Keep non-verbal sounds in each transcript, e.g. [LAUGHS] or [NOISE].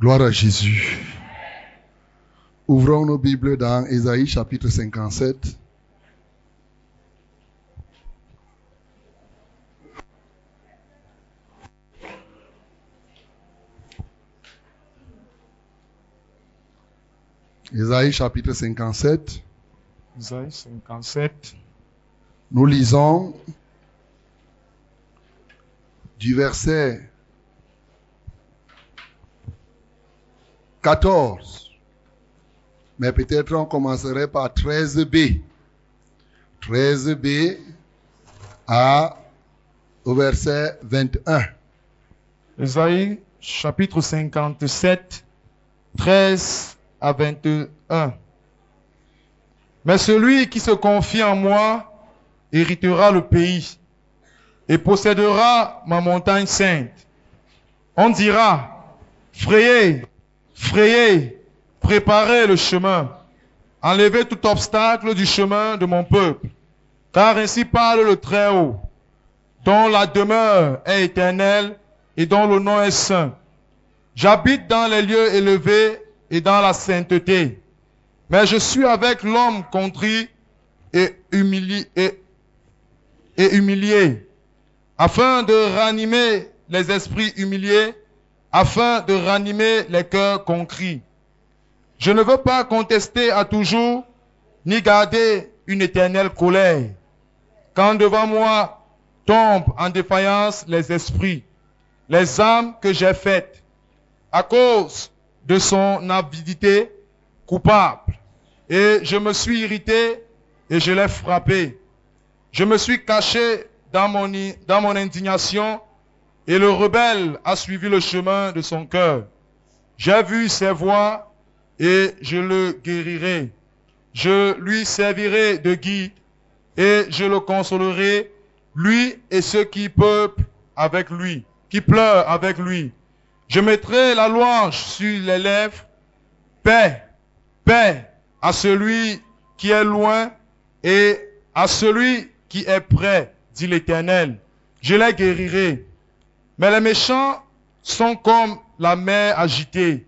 Gloire à Jésus. Ouvrons nos Bibles dans Ésaïe chapitre 57. Ésaïe chapitre 57. Isaïe 57. Nous lisons du verset 14. Mais peut-être on commencerait par 13b. 13b à, au verset 21. Isaïe chapitre 57, 13 à 21. Mais celui qui se confie en moi héritera le pays et possédera ma montagne sainte. On dira, frayez, frayez, préparez le chemin, enlevez tout obstacle du chemin de mon peuple, car ainsi parle le Très-Haut, dont la demeure est éternelle et dont le nom est saint. J'habite dans les lieux élevés et dans la sainteté, mais je suis avec l'homme contrit et humilié, et, et humilié, afin de ranimer les esprits humiliés, afin de ranimer les cœurs concrits. Je ne veux pas contester à toujours, ni garder une éternelle colère, quand devant moi tombent en défaillance les esprits, les âmes que j'ai faites, à cause de son avidité coupable. Et je me suis irrité et je l'ai frappé. Je me suis caché dans mon, i- dans mon indignation et le rebelle a suivi le chemin de son cœur. J'ai vu ses voies et je le guérirai. Je lui servirai de guide et je le consolerai, lui et ceux qui peuplent avec lui, qui pleurent avec lui. Je mettrai la louange sur les lèvres, paix, paix à celui qui est loin et à celui qui est près, dit l'Éternel. Je les guérirai. Mais les méchants sont comme la mer agitée,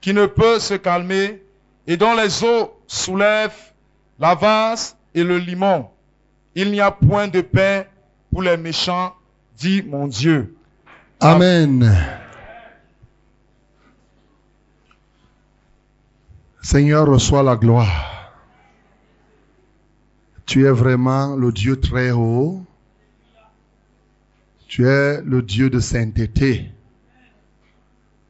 qui ne peut se calmer, et dont les eaux soulèvent la vase et le limon. Il n'y a point de paix pour les méchants, dit mon Dieu. Amen. Seigneur, reçois la gloire. Tu es vraiment le Dieu très haut. Tu es le Dieu de sainteté.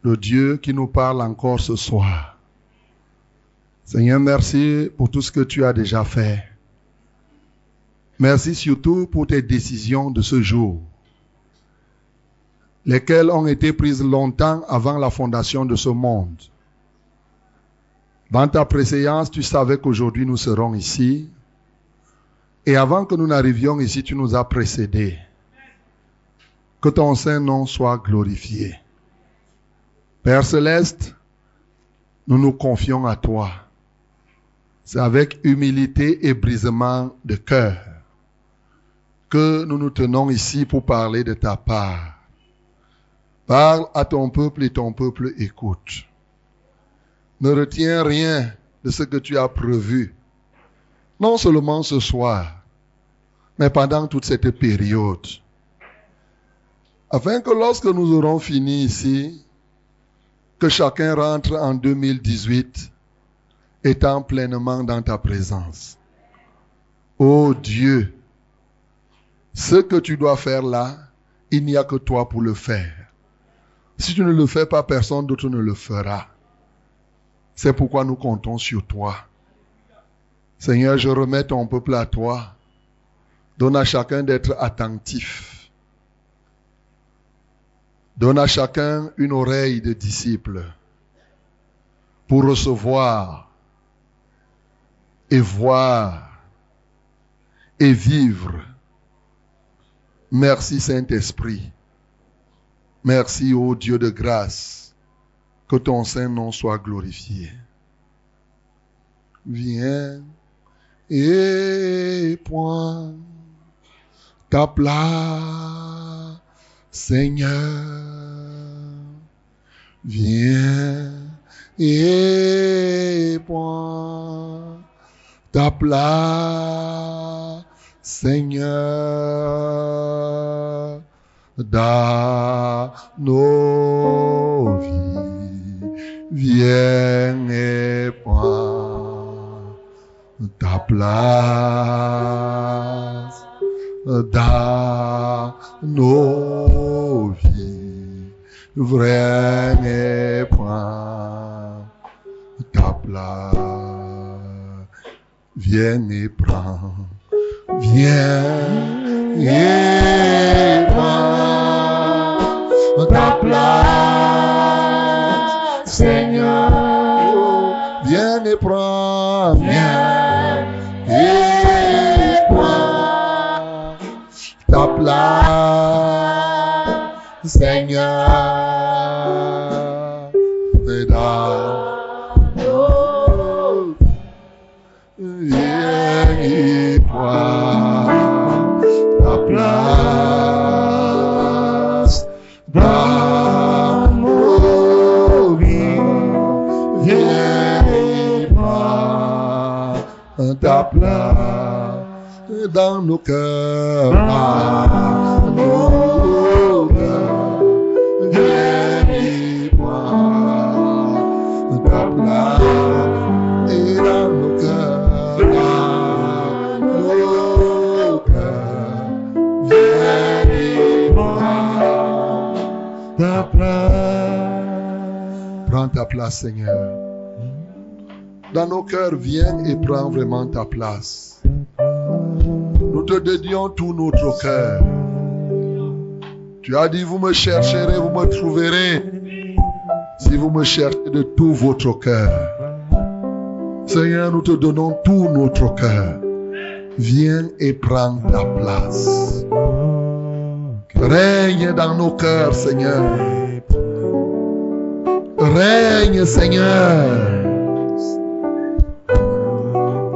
Le Dieu qui nous parle encore ce soir. Seigneur, merci pour tout ce que tu as déjà fait. Merci surtout pour tes décisions de ce jour lesquelles ont été prises longtemps avant la fondation de ce monde. Dans ta préséance, tu savais qu'aujourd'hui nous serons ici. Et avant que nous n'arrivions ici, tu nous as précédés. Que ton saint nom soit glorifié. Père céleste, nous nous confions à toi. C'est avec humilité et brisement de cœur que nous nous tenons ici pour parler de ta part. Parle à ton peuple et ton peuple écoute. Ne retiens rien de ce que tu as prévu, non seulement ce soir, mais pendant toute cette période, afin que lorsque nous aurons fini ici, que chacun rentre en 2018 étant pleinement dans ta présence. Ô Dieu, ce que tu dois faire là, il n'y a que toi pour le faire. Si tu ne le fais pas, personne d'autre ne le fera. C'est pourquoi nous comptons sur toi. Seigneur, je remets ton peuple à toi. Donne à chacun d'être attentif. Donne à chacun une oreille de disciple pour recevoir et voir et vivre. Merci Saint-Esprit. Merci, ô Dieu de grâce, que ton saint nom soit glorifié. Viens et point ta place, Seigneur. Viens et point ta place, Seigneur, dans nos vies. Viens et prends ta place dans nos vies. Viens et prends ta place. Viens et prends. Viens et prends ta place, Seigneur. Viens et prends, viens ta place, Seigneur. Et dans nos Viens et prends ta place dans nos cœurs. Dans nos cœurs. Prends ta place et dans nos cœurs, dans nos cœurs, prends ta place. Prends ta place, Seigneur. Dans nos cœurs, viens et prends vraiment ta place. Nous te dédions tout notre cœur. Tu as dit, vous me chercherez, vous me trouverez, si vous me cherchez de tout votre cœur. Seigneur, nous te donnons tout notre cœur. Viens et prends ta place. Règne dans nos cœurs, Seigneur. Règne, Seigneur.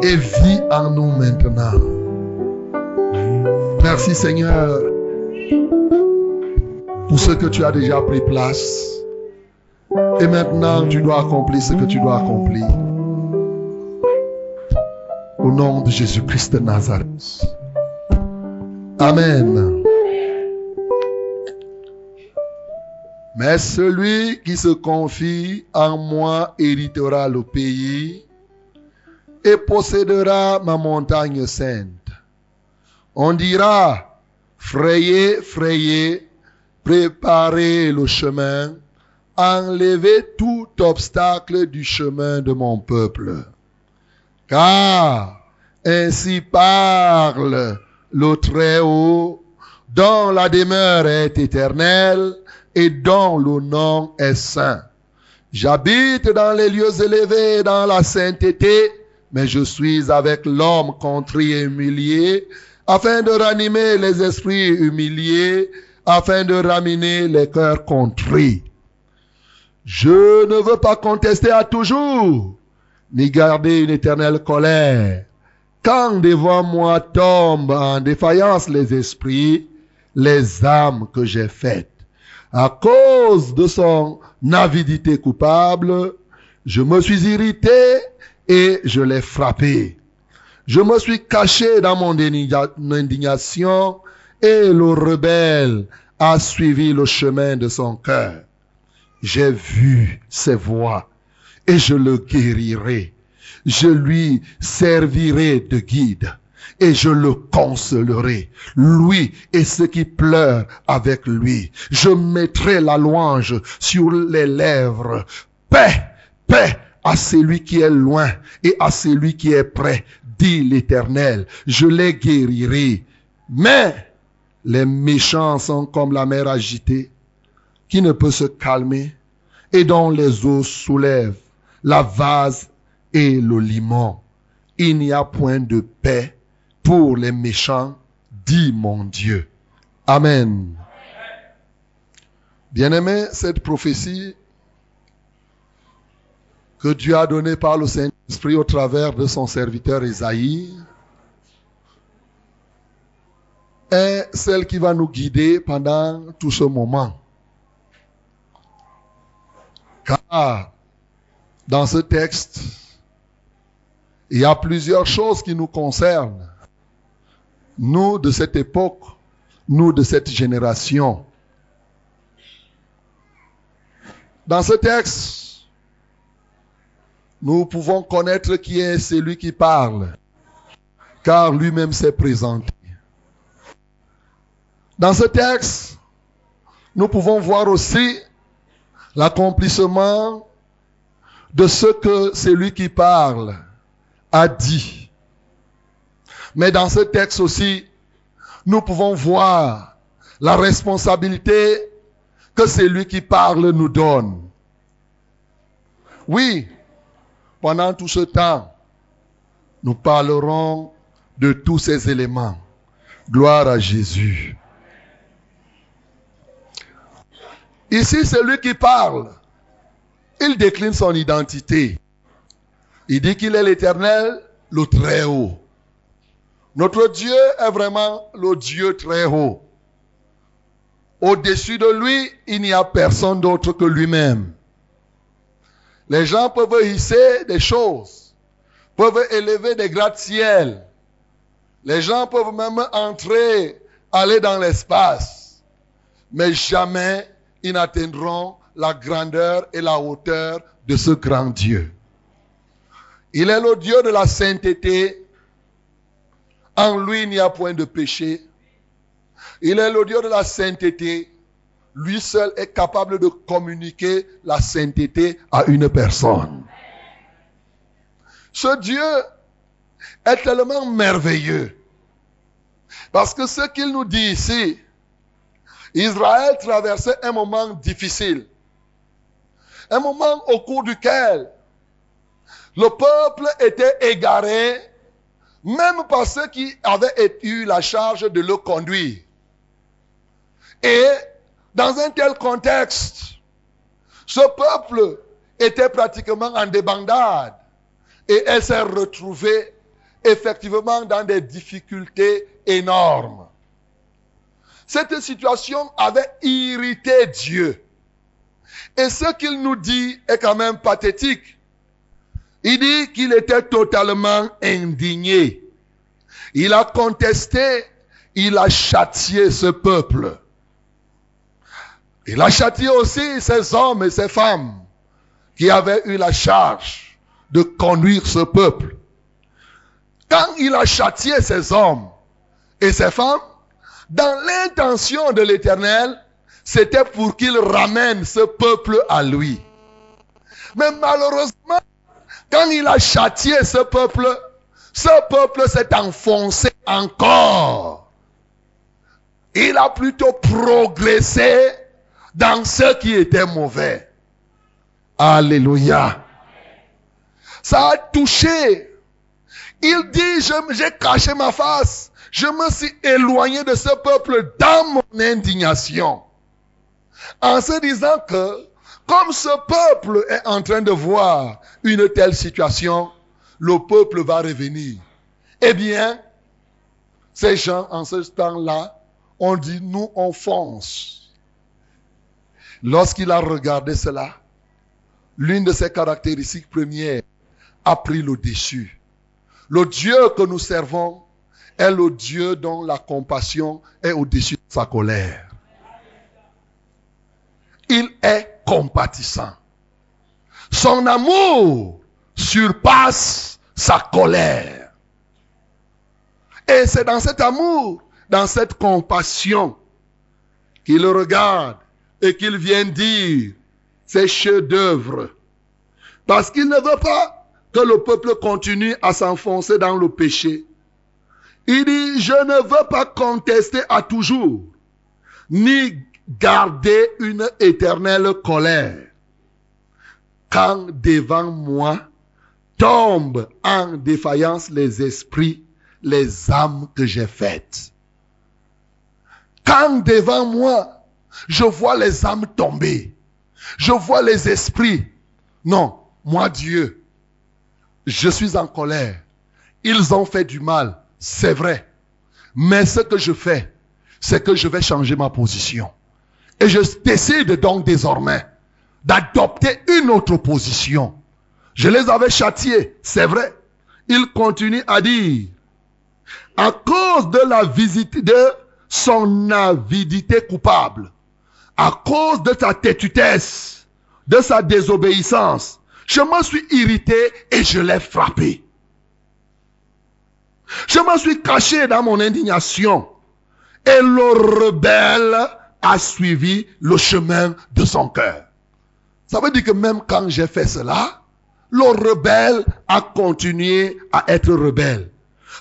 Et vis en nous maintenant. Merci, Seigneur, pour ce que tu as déjà pris place. Et maintenant, tu dois accomplir ce que tu dois accomplir. Au nom de Jésus-Christ de Nazareth. Amen. Mais celui qui se confie en moi héritera le pays et possédera ma montagne sainte. On dira, frayez, frayez, préparez le chemin, enlevez tout obstacle du chemin de mon peuple. Car ainsi parle le Très-Haut, dont la demeure est éternelle et dont le nom est saint. J'habite dans les lieux élevés, dans la sainteté, mais je suis avec l'homme contrit et humilié, afin de ranimer les esprits humiliés, afin de ramener les cœurs contrits. Je ne veux pas contester à toujours, ni garder une éternelle colère. Quand devant moi tombent en défaillance les esprits, les âmes que j'ai faites, à cause de son avidité coupable, je me suis irrité et je l'ai frappé. Je me suis caché dans mon indignation et le rebelle a suivi le chemin de son cœur. J'ai vu ses voies et je le guérirai. Je lui servirai de guide et je le consolerai, lui et ceux qui pleurent avec lui. Je mettrai la louange sur les lèvres. Paix, paix à celui qui est loin et à celui qui est près, dit l'Éternel. Je les guérirai. Mais les méchants sont comme la mer agitée, qui ne peut se calmer et dont les eaux soulèvent la vase et le limon. Il n'y a point de paix pour les méchants, dit mon Dieu. Amen. Bien-aimé, cette prophétie que Dieu a donnée par le Saint-Esprit au travers de son serviteur Isaïe est celle qui va nous guider pendant tout ce moment. Car dans ce texte, il y a plusieurs choses qui nous concernent. Nous de cette époque, nous de cette génération. Dans ce texte, nous pouvons connaître qui est celui qui parle, car lui-même s'est présenté. Dans ce texte, nous pouvons voir aussi l'accomplissement de ce que celui qui parle a dit. Mais dans ce texte aussi, nous pouvons voir la responsabilité que celui qui parle nous donne. Oui, pendant tout ce temps, nous parlerons de tous ces éléments. Gloire à Jésus. Ici, celui qui parle, il décline son identité. Il dit qu'il est l'éternel, le très haut. Notre Dieu est vraiment le Dieu très haut. Au-dessus de lui, il n'y a personne d'autre que lui-même. Les gens peuvent hisser des choses, peuvent élever des gratte-ciel. Les gens peuvent même entrer, aller dans l'espace. Mais jamais ils n'atteindront la grandeur et la hauteur de ce grand Dieu. Il est le Dieu de la sainteté. En lui, il n'y a point de péché. Il est le Dieu de la sainteté. Lui seul est capable de communiquer la sainteté à une personne. Ce Dieu est tellement merveilleux. Parce que ce qu'il nous dit ici, Israël traversait un moment difficile. Un moment au cours duquel le peuple était égaré, même par ceux qui avaient eu la charge de le conduire. Et dans un tel contexte, ce peuple était pratiquement en débandade et elle s'est retrouvée effectivement dans des difficultés énormes. Cette situation avait irrité Dieu. Et ce qu'il nous dit est quand même pathétique. Il dit qu'il était totalement indigné. Il a contesté, il a châtié ce peuple. Il a châtié aussi ces hommes et ces femmes qui avaient eu la charge de conduire ce peuple. Quand il a châtié ces hommes et ces femmes, dans l'intention de l'Éternel, c'était pour qu'il ramène ce peuple à lui. Mais malheureusement, quand il a châtié ce peuple, ce peuple s'est enfoncé encore. Il a plutôt progressé dans ce qui était mauvais. Alléluia. Ça a touché. Il dit, j'ai caché ma face. Je me suis éloigné de ce peuple dans mon indignation. En se disant que, comme ce peuple est en train de voir une telle situation, le peuple va revenir. Eh bien, ces gens, en ce temps-là, ont dit, nous, on fonce. Lorsqu'il a regardé cela, l'une de ses caractéristiques premières a pris le dessus. Le Dieu que nous servons est le Dieu dont la compassion est au-dessus de sa colère. Il est compatissant. Son amour surpasse sa colère. Et c'est dans cet amour, dans cette compassion, qu'il regarde et qu'il vient dire ses chefs-d'œuvre. Parce qu'il ne veut pas que le peuple continue à s'enfoncer dans le péché. Il dit, je ne veux pas contester à toujours, ni garder une éternelle colère. Quand devant moi tombent en défaillance les esprits, les âmes que j'ai faites. Quand devant moi, je vois les âmes tomber, je vois les esprits. Non, moi Dieu, je suis en colère. Ils ont fait du mal c'est vrai. Mais ce que je fais, c'est que je vais changer ma position. Et je décide donc désormais d'adopter une autre position. Je les avais châtiés, c'est vrai. Il continue à dire, à cause de la visite de son avidité coupable, à cause de sa têtutesse, de sa désobéissance, je me suis irrité et je l'ai frappé. Je me suis caché dans mon indignation et le rebelle a suivi le chemin de son cœur. Ça veut dire que même quand j'ai fait cela, le rebelle a continué à être rebelle.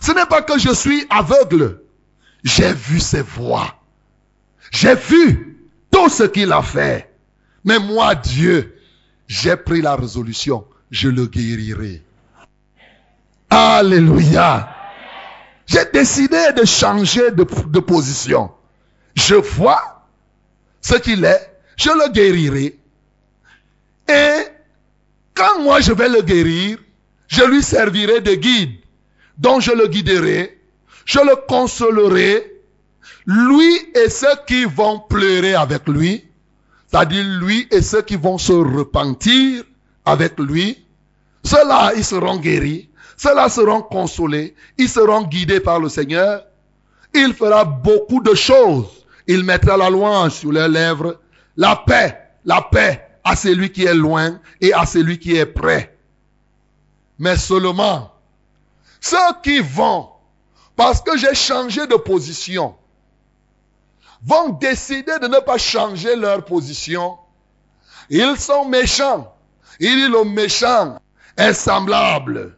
Ce n'est pas que je suis aveugle. J'ai vu ses voix. J'ai vu tout ce qu'il a fait. Mais moi, Dieu, j'ai pris la résolution. Je le guérirai. Alléluia. J'ai décidé de changer de, position. Je vois ce qu'il est. Je le guérirai. Et quand moi je vais le guérir, je lui servirai de guide. Donc je le guiderai, je le consolerai, lui et ceux qui vont pleurer avec lui, c'est-à-dire lui et ceux qui vont se repentir avec lui, ceux-là, ils seront guéris, ceux-là seront consolés, ils seront guidés par le Seigneur. Il fera beaucoup de choses. Il mettra la louange sur leurs lèvres, la paix, la paix à celui qui est loin et à celui qui est près. Mais seulement ceux qui vont, parce que j'ai changé de position, vont décider de ne pas changer leur position. Ils sont méchants. Il dit le méchant est semblable.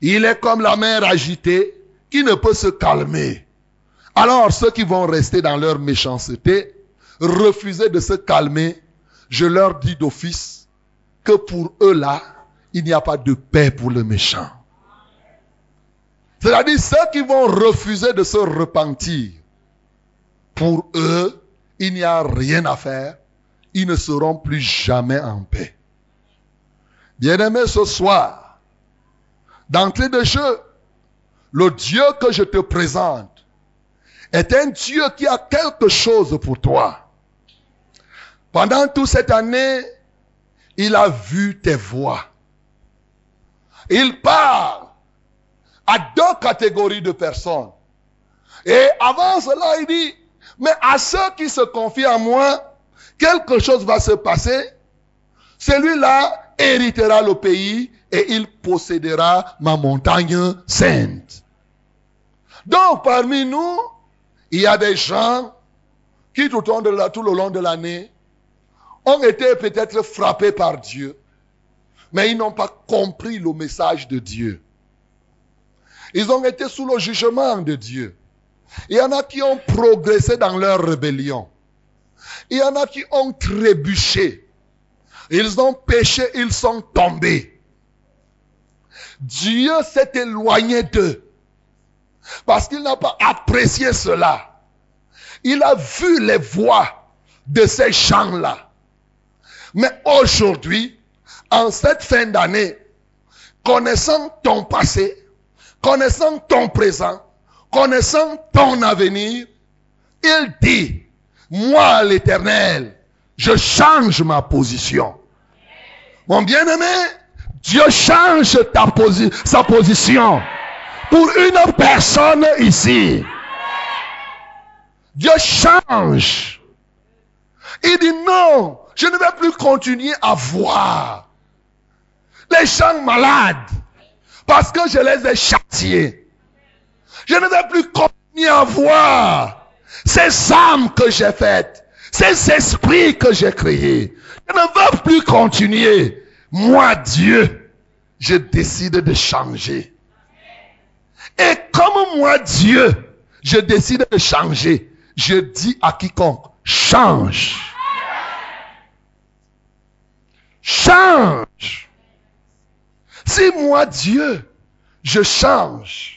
Il est comme la mer agitée qui ne peut se calmer. Alors ceux qui vont rester dans leur méchanceté, refuser de se calmer, je leur dis d'office que pour eux là, il n'y a pas de paix pour le méchant. C'est-à-dire ceux qui vont refuser de se repentir, pour eux, il n'y a rien à faire. Ils ne seront plus jamais en paix. Bien-aimé, ce soir, d'entrée de jeu, le Dieu que je te présente est un Dieu qui a quelque chose pour toi. Pendant toute cette année, il a vu tes voix. Il parle à deux catégories de personnes. Et avant cela, il dit, mais à ceux qui se confient à moi, quelque chose va se passer. Celui-là héritera le pays et il possédera ma montagne sainte. Donc, parmi nous, il y a des gens qui tout, au long tout le long de l'année ont été peut-être frappés par Dieu, mais ils n'ont pas compris le message de Dieu. Ils ont été sous le jugement de Dieu. Il y en a qui ont progressé dans leur rébellion. Il y en a qui ont trébuché. Ils ont péché, ils sont tombés. Dieu s'est éloigné d'eux. Parce qu'il n'a pas apprécié cela. Il a vu les voix de ces gens-là. Mais aujourd'hui, en cette fin d'année, connaissant ton passé, connaissant ton présent, connaissant ton avenir, il dit, moi l'éternel, je change ma position. Mon bien-aimé, Dieu change ta sa position pour une personne ici. Dieu change. Il dit non, je ne vais plus continuer à voir les gens malades parce que je les ai châtiés. Je ne vais plus continuer à voir ces âmes que j'ai faites, ces esprits que j'ai créés. Je ne veux plus continuer. Moi, Dieu, je décide de changer. Et comme moi, Dieu, je décide de changer, je dis à quiconque, change. Change. Si moi, Dieu, je change,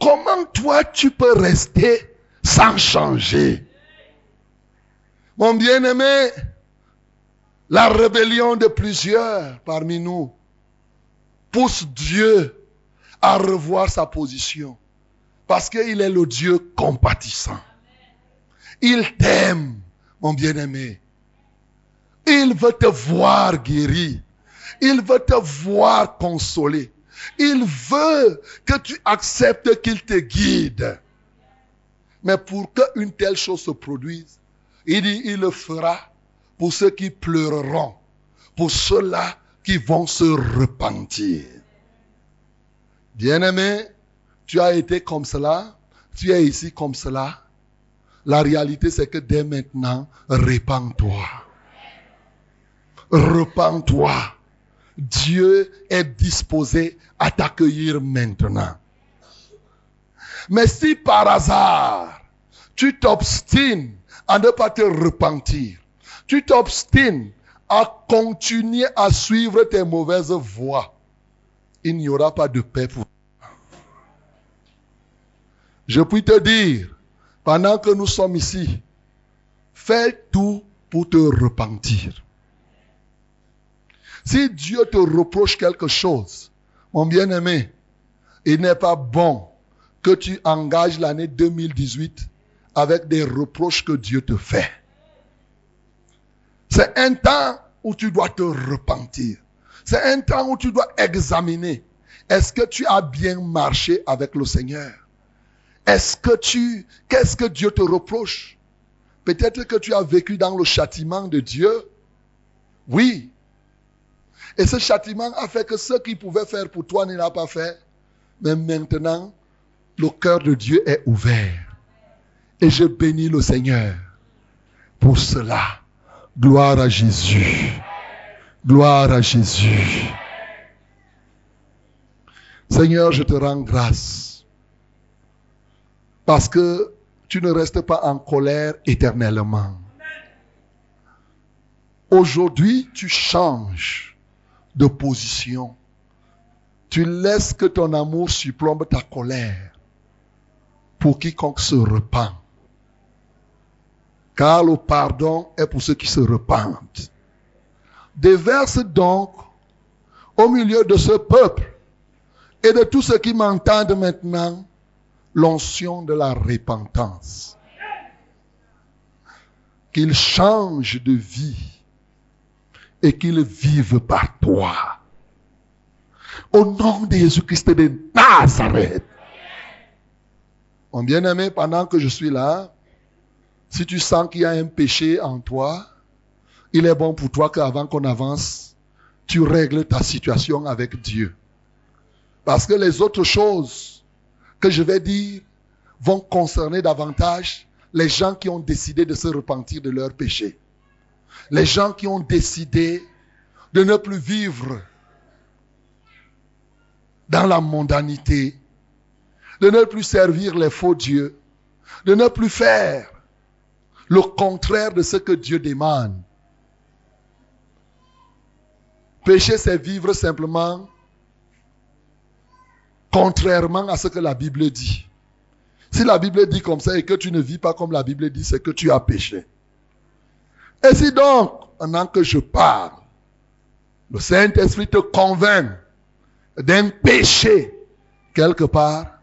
comment toi tu peux rester sans changer? Mon bien-aimé, la rébellion de plusieurs parmi nous pousse Dieu à revoir sa position. Parce qu'il est le Dieu compatissant. Il t'aime, mon bien-aimé. Il veut te voir guéri. Il veut te voir consolé. Il veut que tu acceptes qu'il te guide. Mais pour qu'une telle chose se produise, il dit, il le fera pour ceux qui pleureront, pour ceux-là qui vont se repentir. Bien-aimé, tu as été comme cela, tu es ici comme cela. La réalité, c'est que dès maintenant, répands-toi. Repends-toi. Dieu est disposé à t'accueillir maintenant. Mais si par hasard, tu t'obstines à ne pas te repentir, tu t'obstines à continuer à suivre tes mauvaises voies, il n'y aura pas de paix pour toi. Je puis te dire, pendant que nous sommes ici, fais tout pour te repentir. Si Dieu te reproche quelque chose, mon bien-aimé, il n'est pas bon que tu engages l'année 2018 avec des reproches que Dieu te fait. C'est un temps où tu dois te repentir. C'est un temps où tu dois examiner. Est-ce que tu as bien marché avec le Seigneur? Est-ce que tu... Qu'est-ce que Dieu te reproche? Peut-être que tu as vécu dans le châtiment de Dieu. Oui, et ce châtiment a fait que ce qu'il pouvait faire pour toi ne l'a pas fait. Mais maintenant, le cœur de Dieu est ouvert. Et je bénis le Seigneur pour cela. Gloire à Jésus. Gloire à Jésus. Seigneur, je te rends grâce. Parce que tu ne restes pas en colère éternellement. Aujourd'hui, tu changes de position. Tu laisses que ton amour surplombe ta colère pour quiconque se repent. Car le pardon est pour ceux qui se repentent. Déverse donc au milieu de ce peuple et de tous ceux qui m'entendent maintenant l'onction de la repentance. Qu'ils changent de vie et qu'ils vivent par toi. Au nom de Jésus-Christ de Nazareth. Mon bien-aimé, pendant que je suis là, si tu sens qu'il y a un péché en toi, il est bon pour toi qu'avant qu'on avance, tu règles ta situation avec Dieu. Parce que les autres choses que je vais dire vont concerner davantage les gens qui ont décidé de se repentir de leurs péchés les gens qui ont décidé de ne plus vivre dans la mondanité, de ne plus servir les faux dieux, de ne plus faire le contraire de ce que Dieu demande. Pécher, c'est vivre simplement contrairement à ce que la Bible dit. Si la Bible dit comme ça et que tu ne vis pas comme la Bible dit, c'est que tu as péché. Et si donc, pendant que je parle, le Saint-Esprit te convainc d'un péché quelque part,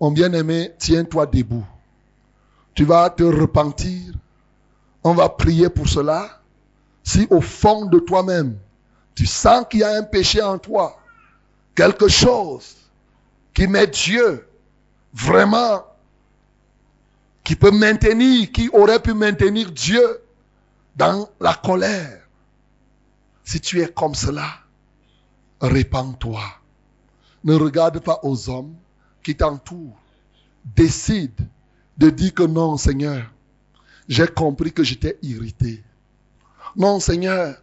mon bien-aimé, tiens-toi debout. Tu vas te repentir. On va prier pour cela. Si au fond de toi-même, tu sens qu'il y a un péché en toi, quelque chose qui met Dieu vraiment, qui peut maintenir, qui aurait pu maintenir Dieu dans la colère. Si tu es comme cela, répands-toi. Ne regarde pas aux hommes qui t'entourent. Décide de dire que non, Seigneur, j'ai compris que j'étais irrité. Non, Seigneur,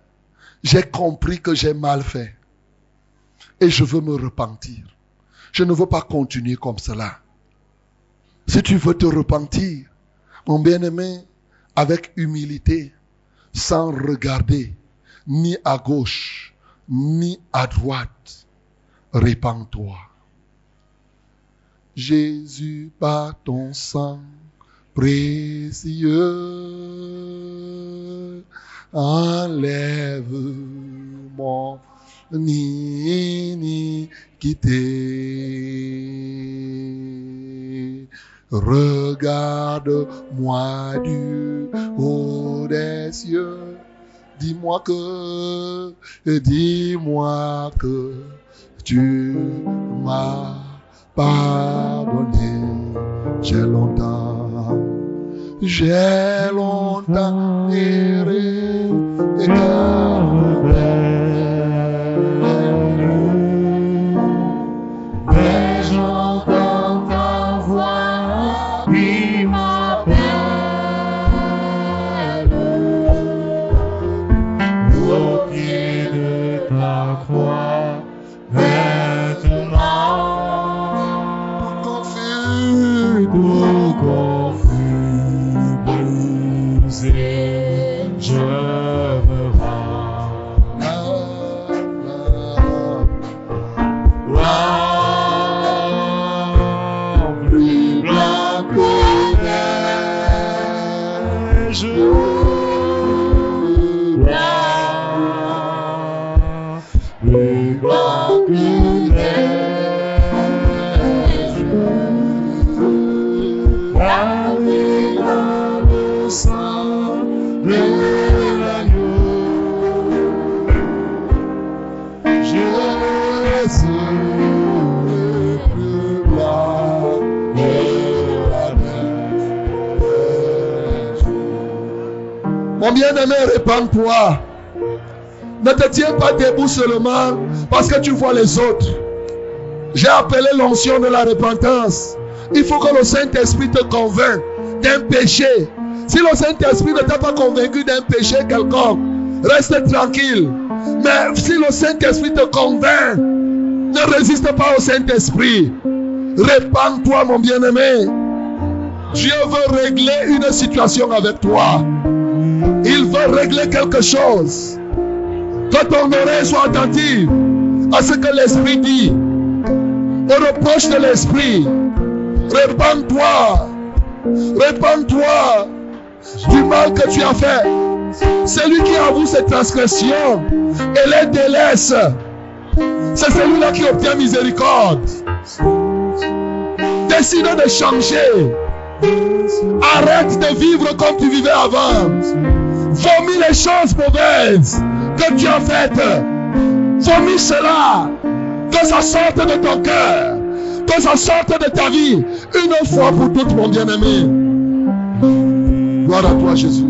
j'ai compris que j'ai mal fait. Et je veux me repentir. Je ne veux pas continuer comme cela. Si tu veux te repentir, mon bien-aimé, avec humilité, sans regarder ni à gauche, ni à droite. Répands-toi. Jésus, par ton sang précieux, enlève mon iniquité. Regarde-moi du haut des cieux dis-moi que, dis-moi que tu m'as pardonné. J'ai longtemps, j'ai longtemps erré bien-aimé, répands-toi. Ne te tiens pas debout seulement parce que tu vois les autres. J'ai appelé l'onction de la repentance. Il faut que le Saint-Esprit te convainc d'un péché. Si le Saint-Esprit ne t'a pas convaincu d'un péché quelconque, reste tranquille. Mais si le Saint-Esprit te convainc, ne résiste pas au Saint-Esprit. Répands-toi, mon bien-aimé. Dieu veut régler une situation avec toi. Il veut régler quelque chose. Que ton oreille soit attentive à ce que l'Esprit dit. Au reproche de l'Esprit. Répands-toi. Répands-toi du mal que tu as fait. Celui qui avoue ses transgressions et les délaisse, c'est celui-là qui obtient miséricorde. Décide de changer. Arrête de vivre comme tu vivais avant. Vomis les choses mauvaises que tu as faites. Vomis cela. Que ça sorte de ton cœur. Que ça sorte de ta vie. Une fois pour toutes, mon bien-aimé. Gloire à toi, Jésus.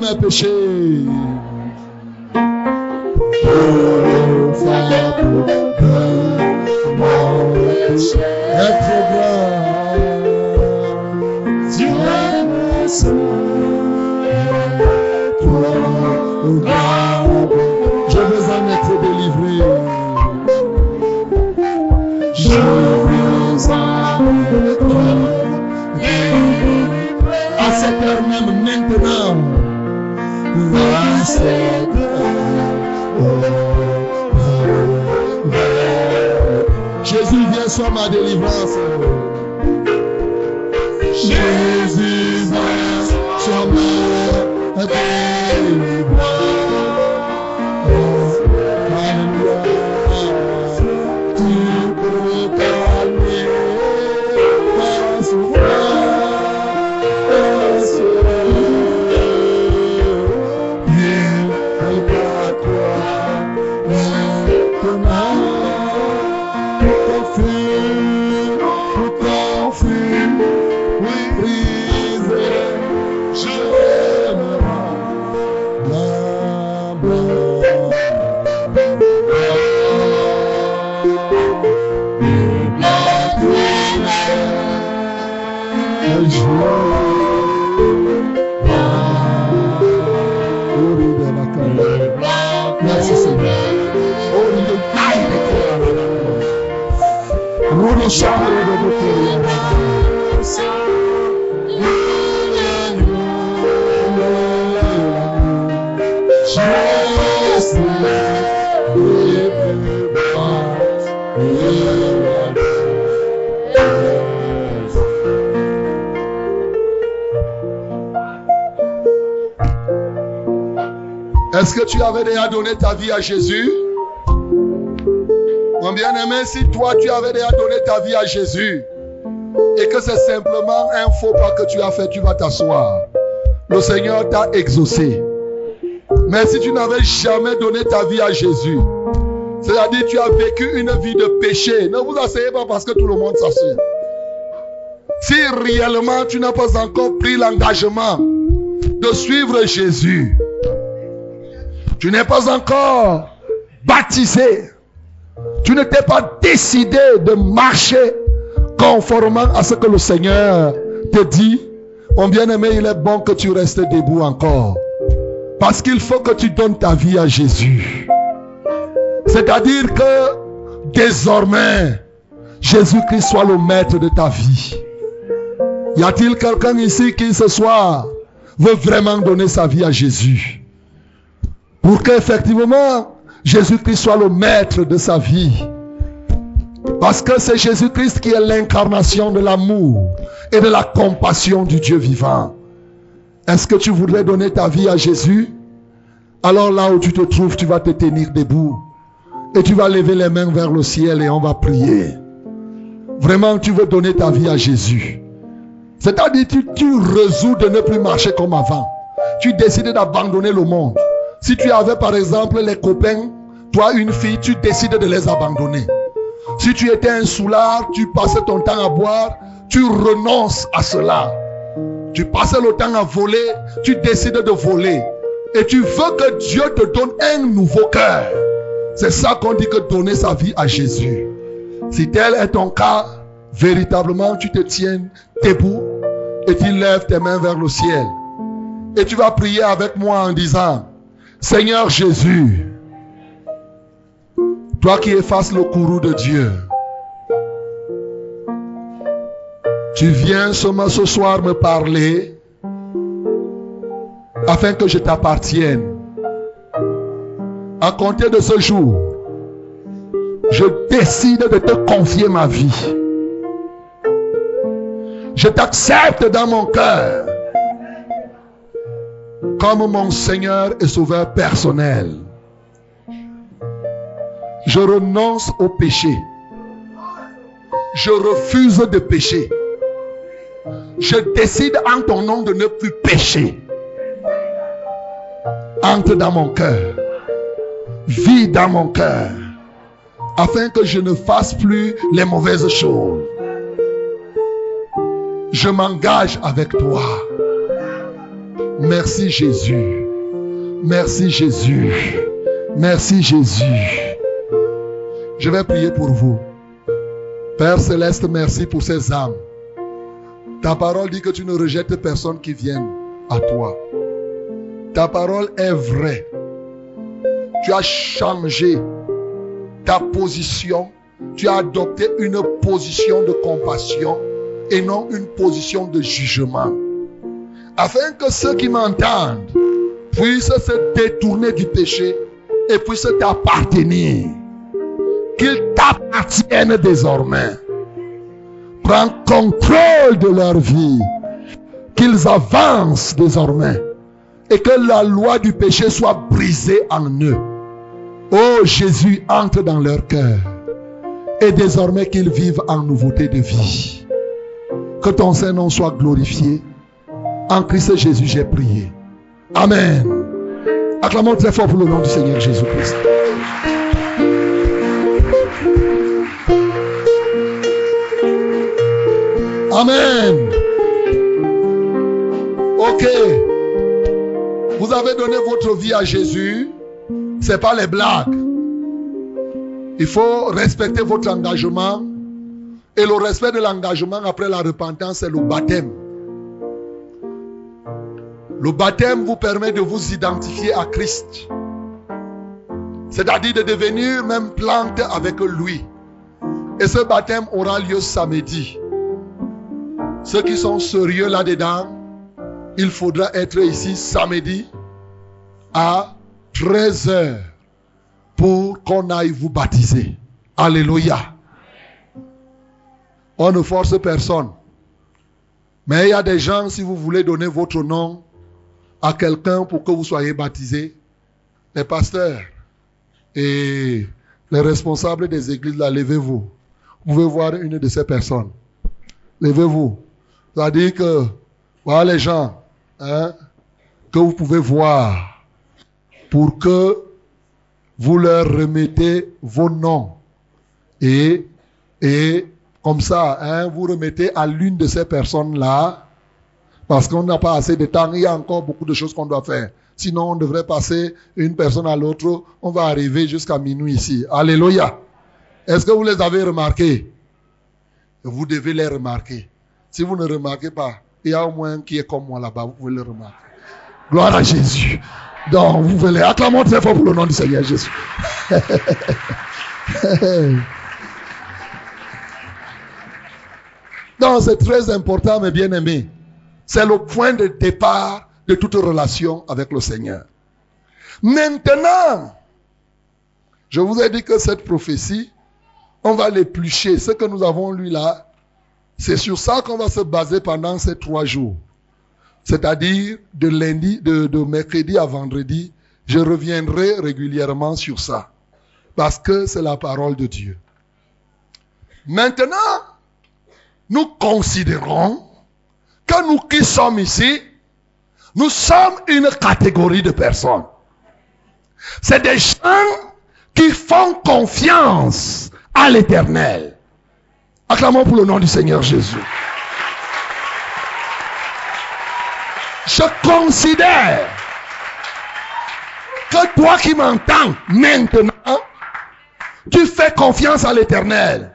Fardeau de Merci Seigneur. Oh, il est. Est-ce que tu avais déjà donné ta vie à Jésus? Mon bien-aimé, si toi tu avais déjà donné ta vie à Jésus et que c'est simplement un faux pas que tu as fait, tu vas t'asseoir. Le Seigneur t'a exaucé. Mais si tu n'avais jamais donné ta vie à Jésus, c'est-à-dire tu as vécu une vie de péché, ne vous asseyez pas parce que tout le monde s'assied. Si réellement tu n'as pas encore pris l'engagement de suivre Jésus, tu n'es pas encore baptisé, tu ne t'es pas décidé de marcher conformément à ce que le Seigneur te dit, mon bien-aimé, il est bon que tu restes debout encore. Parce qu'il faut que tu donnes ta vie à Jésus. C'est-à-dire que désormais, Jésus-Christ soit le maître de ta vie. Y a-t-il quelqu'un ici qui ce soir veut vraiment donner sa vie à Jésus? Pour qu'effectivement, Jésus-Christ soit le maître de sa vie. Parce que c'est Jésus-Christ qui est l'incarnation de l'amour et de la compassion du Dieu vivant. Est-ce que tu voudrais donner ta vie à Jésus? Alors là où tu te trouves, tu vas te tenir debout. Et tu vas lever les mains vers le ciel et on va prier. Vraiment, tu veux donner ta vie à Jésus. C'est-à-dire, tu, tu résous de ne plus marcher comme avant. Tu décides d'abandonner le monde. Si tu avais par exemple les copains, toi une fille, tu décides de les abandonner. Si tu étais un soulard, tu passais ton temps à boire, tu renonces à cela. Tu passais le temps à voler, tu décides de voler. Et tu veux que Dieu te donne un nouveau cœur. C'est ça qu'on dit que donner sa vie à Jésus. Si tel est ton cas, véritablement tu te tiens debout et tu lèves tes mains vers le ciel. Et tu vas prier avec moi en disant, Seigneur Jésus, toi qui effaces le courroux de Dieu, tu viens ce soir me parler afin que je t'appartienne. À compter de ce jour, je décide de te confier ma vie. Je t'accepte dans mon cœur comme mon Seigneur et Sauveur personnel. Je renonce au péché. Je refuse de pécher. Je décide en ton nom de ne plus pécher. Entre dans mon cœur. Vis dans mon cœur. Afin que je ne fasse plus les mauvaises choses. Je m'engage avec toi. Merci Jésus. Merci Jésus. Merci Jésus. Je vais prier pour vous. Père céleste, merci pour ces âmes. Ta parole dit que tu ne rejettes personne qui vienne à toi. Ta parole est vraie. Tu as changé ta position. Tu as adopté une position de compassion et non une position de jugement. Afin que ceux qui m'entendent puissent se détourner du péché et puissent t'appartenir. Qu'ils t'appartiennent désormais. Prends contrôle de leur vie. Qu'ils avancent désormais. Et que la loi du péché soit brisée en eux. Oh Jésus, entre dans leur cœur. Et désormais qu'ils vivent en nouveauté de vie. Que ton Saint-Nom soit glorifié. En Christ Jésus, j'ai prié. Amen. Acclamons très fort pour le nom du Seigneur Jésus-Christ. Amen. Ok. Vous avez donné votre vie à Jésus. Ce n'est pas les blagues. Il faut respecter votre engagement. Et le respect de l'engagement après la repentance, c'est le baptême. Le baptême vous permet de vous identifier à Christ. C'est-à-dire de devenir même plante avec lui. Et ce baptême aura lieu samedi. Ceux qui sont sérieux là-dedans, il faudra être ici samedi à 13h pour qu'on aille vous baptiser. Alléluia. On ne force personne. Mais il y a des gens, si vous voulez donner votre nom à quelqu'un pour que vous soyez baptisé, les pasteurs et les responsables des églises, là, levez-vous. Vous pouvez voir une de ces personnes. Levez-vous. C'est-à-dire que, voilà les gens hein, que vous pouvez voir pour que vous leur remettez vos noms. Et, et comme ça, hein, vous remettez à l'une de ces personnes-là, parce qu'on n'a pas assez de temps, il y a encore beaucoup de choses qu'on doit faire. Sinon, on devrait passer une personne à l'autre, on va arriver jusqu'à minuit ici. Alléluia. Est-ce que vous les avez remarqués? Vous devez les remarquer. Si vous ne remarquez pas, il y a au moins un qui est comme moi là-bas, vous pouvez le remarquer. Gloire à Jésus. Donc, vous voulez acclamer très fort pour le nom du Seigneur Jésus. [LAUGHS] Donc, c'est très important, mes bien-aimés. C'est le point de départ de toute relation avec le Seigneur. Maintenant, je vous ai dit que cette prophétie, on va l'éplucher. Ce que nous avons lu là, c'est sur ça qu'on va se baser pendant ces trois jours. C'est-à-dire de lundi, de, de mercredi à vendredi, je reviendrai régulièrement sur ça. Parce que c'est la parole de Dieu. Maintenant, nous considérons que nous qui sommes ici, nous sommes une catégorie de personnes. C'est des gens qui font confiance à l'éternel. Acclamons pour le nom du Seigneur Jésus. Je considère que toi qui m'entends maintenant, tu fais confiance à l'éternel.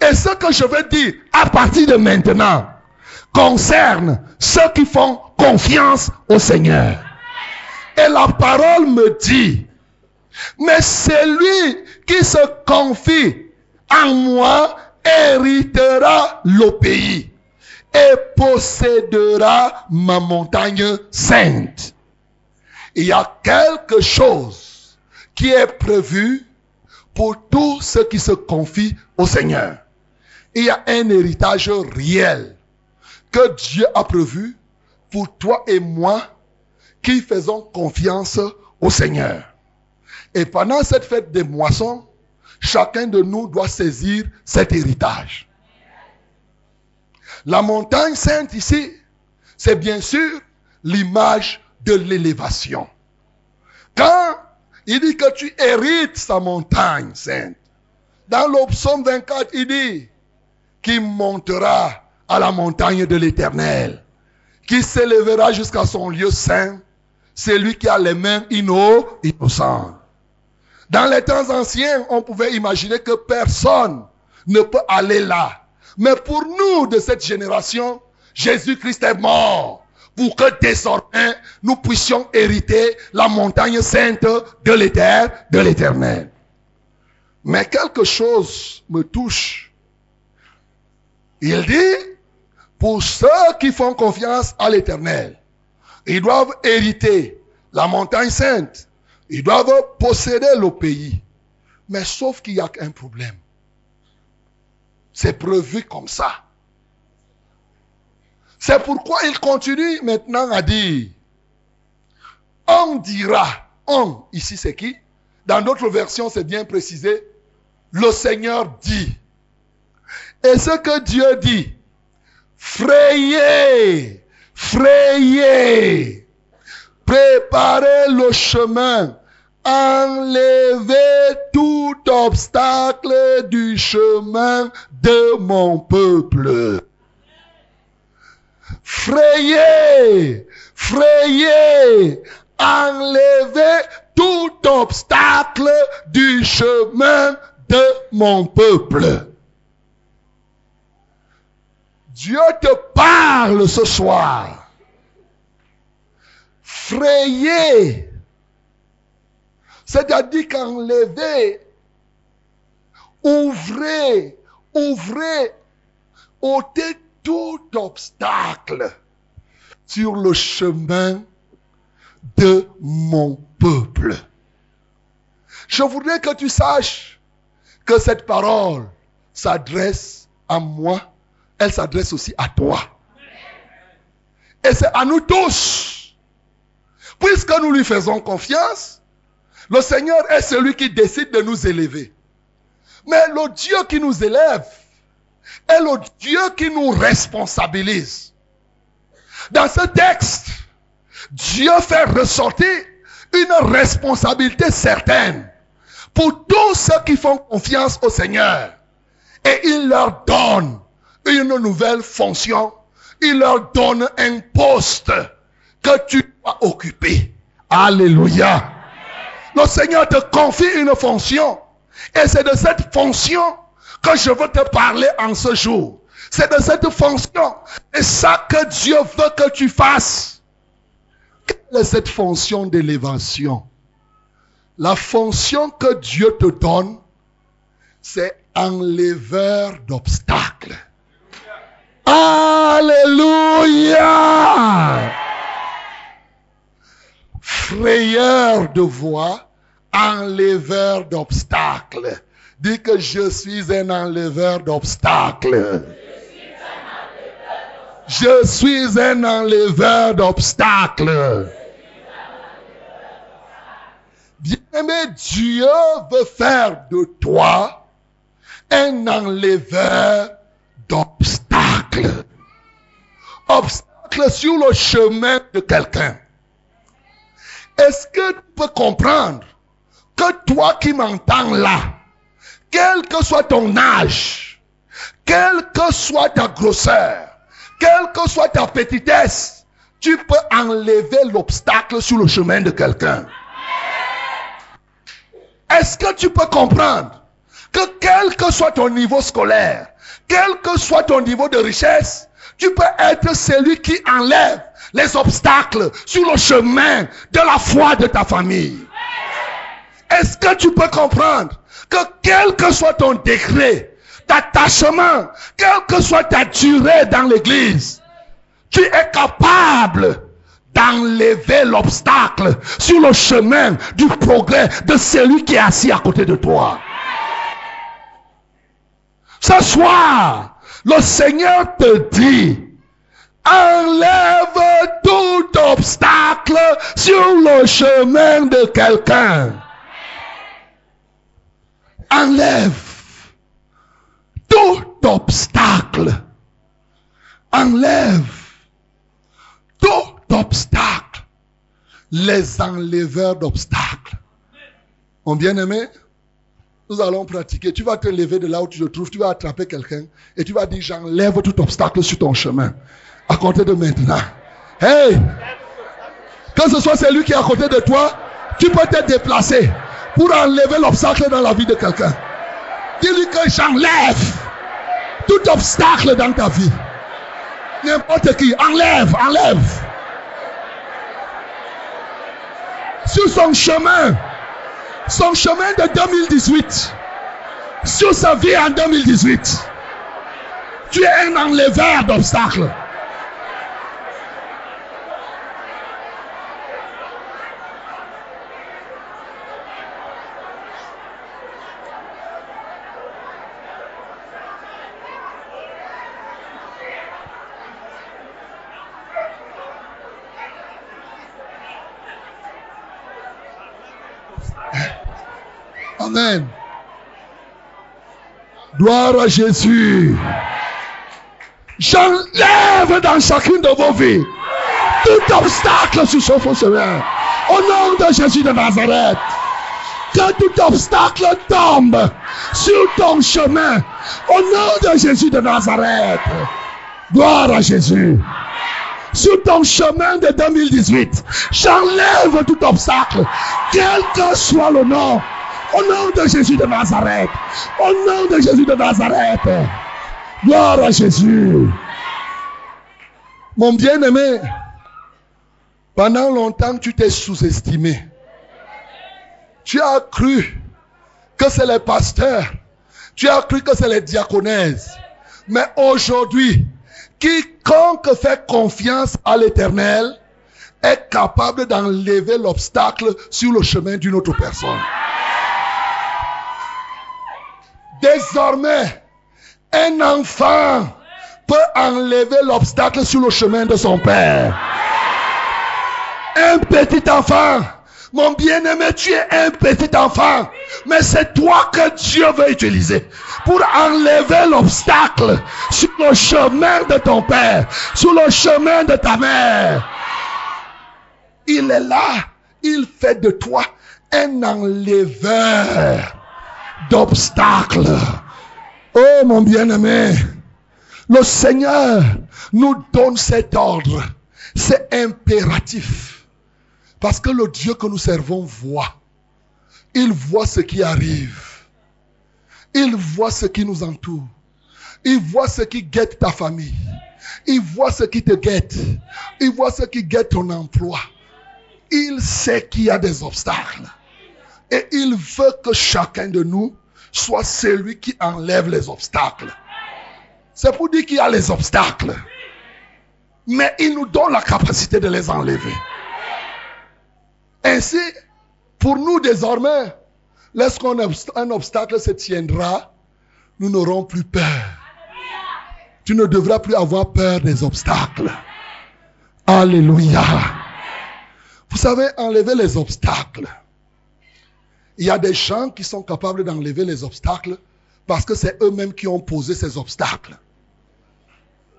Et ce que je veux dire à partir de maintenant concerne ceux qui font confiance au Seigneur. Et la parole me dit, mais celui qui se confie en moi héritera le pays et possédera ma montagne sainte. Il y a quelque chose qui est prévu pour tous ceux qui se confient au Seigneur il y a un héritage réel que Dieu a prévu pour toi et moi qui faisons confiance au Seigneur. Et pendant cette fête des moissons, chacun de nous doit saisir cet héritage. La montagne sainte ici, c'est bien sûr l'image de l'élévation. Quand il dit que tu hérites sa montagne sainte, dans le psaume 24, il dit, qui montera à la montagne de l'éternel, qui s'élèvera jusqu'à son lieu saint, c'est lui qui a les mains innocentes. Dans les temps anciens, on pouvait imaginer que personne ne peut aller là. Mais pour nous de cette génération, Jésus-Christ est mort pour que désormais nous puissions hériter la montagne sainte de l'éternel. Mais quelque chose me touche il dit, pour ceux qui font confiance à l'éternel, ils doivent hériter la montagne sainte. Ils doivent posséder le pays. Mais sauf qu'il y a un problème. C'est prévu comme ça. C'est pourquoi il continue maintenant à dire, on dira, on, ici c'est qui? Dans d'autres versions, c'est bien précisé, le Seigneur dit. Et ce que Dieu dit, frayez, frayez, préparez le chemin, enlevez tout obstacle du chemin de mon peuple. Frayez, frayez, enlevez tout obstacle du chemin de mon peuple. Dieu te parle ce soir. Frayez. C'est-à-dire qu'enlever ouvrez, ouvrez, ôtez tout obstacle sur le chemin de mon peuple. Je voudrais que tu saches que cette parole s'adresse à moi, elle s'adresse aussi à toi. Et c'est à nous tous. Puisque nous lui faisons confiance, le Seigneur est celui qui décide de nous élever. Mais le Dieu qui nous élève est le Dieu qui nous responsabilise. Dans ce texte, Dieu fait ressortir une responsabilité certaine pour tous ceux qui font confiance au Seigneur. Et il leur donne une nouvelle fonction. Il leur donne un poste que tu dois occuper. Alléluia. Le Seigneur te confie une fonction. Et c'est de cette fonction que je veux te parler en ce jour. C'est de cette fonction. Et ça que Dieu veut que tu fasses. Quelle est cette fonction d'élévation? La fonction que Dieu te donne, c'est enleveur d'obstacles. Alléluia Frayeur de voix, enleveur d'obstacles. Dis que je suis un enleveur d'obstacles. Je suis un enleveur d'obstacles. Bien-aimé, Dieu veut faire de toi un enleveur d'obstacles. Obstacles sur le chemin de quelqu'un. Est-ce que tu peux comprendre que toi qui m'entends là, quel que soit ton âge, quelle que soit ta grosseur, quelle que soit ta petitesse, tu peux enlever l'obstacle sur le chemin de quelqu'un. Est-ce que tu peux comprendre que quel que soit ton niveau scolaire, quel que soit ton niveau de richesse, tu peux être celui qui enlève les obstacles sur le chemin de la foi de ta famille. Est-ce que tu peux comprendre que quel que soit ton décret, attachement, quelle que soit ta durée dans l'église, tu es capable d'enlever l'obstacle sur le chemin du progrès de celui qui est assis à côté de toi? Ce soir, le Seigneur te dit, enlève tout obstacle sur le chemin de quelqu'un. Enlève tout obstacle. Enlève tout obstacle. Les enleveurs d'obstacles. Mon bien-aimé, nous allons pratiquer. Tu vas te lever de là où tu te trouves, tu vas attraper quelqu'un et tu vas dire j'enlève tout obstacle sur ton chemin. À côté de maintenant. Hey! Que ce soit celui qui est à côté de toi, tu peux te déplacer pour enlever l'obstacle dans la vie de quelqu'un. Dis-lui que j'enlève tout obstacle dans ta vie. N'importe qui, enlève, enlève. Sur son chemin, son chemin de 2018, sur sa vie en 2018, tu es un enleveur d'obstacles. Gloire à Jésus. J'enlève dans chacune de vos vies tout obstacle sur ce faux chemin. Au nom de Jésus de Nazareth. Que tout obstacle tombe sur ton chemin. Au nom de Jésus de Nazareth. Gloire à Jésus. Sur ton chemin de 2018, j'enlève tout obstacle, quel que soit le nom. Au nom de Jésus de Nazareth. Au nom de Jésus de Nazareth. Gloire à Jésus. Mon bien-aimé, pendant longtemps tu t'es sous-estimé. Tu as cru que c'est les pasteurs. Tu as cru que c'est les diaconesses. Mais aujourd'hui, quiconque fait confiance à l'éternel est capable d'enlever l'obstacle sur le chemin d'une autre personne. Désormais, un enfant peut enlever l'obstacle sur le chemin de son père. Un petit enfant. Mon bien-aimé, tu es un petit enfant. Mais c'est toi que Dieu veut utiliser pour enlever l'obstacle sur le chemin de ton père, sur le chemin de ta mère. Il est là. Il fait de toi un enleveur d'obstacles. Oh mon bien-aimé, le Seigneur nous donne cet ordre. C'est impératif. Parce que le Dieu que nous servons voit. Il voit ce qui arrive. Il voit ce qui nous entoure. Il voit ce qui guette ta famille. Il voit ce qui te guette. Il voit ce qui guette ton emploi. Il sait qu'il y a des obstacles. Et il veut que chacun de nous soit celui qui enlève les obstacles. C'est pour dire qu'il y a les obstacles. Mais il nous donne la capacité de les enlever. Ainsi, pour nous désormais, lorsqu'un obstacle se tiendra, nous n'aurons plus peur. Tu ne devras plus avoir peur des obstacles. Alléluia. Vous savez, enlever les obstacles. Il y a des gens qui sont capables d'enlever les obstacles parce que c'est eux-mêmes qui ont posé ces obstacles.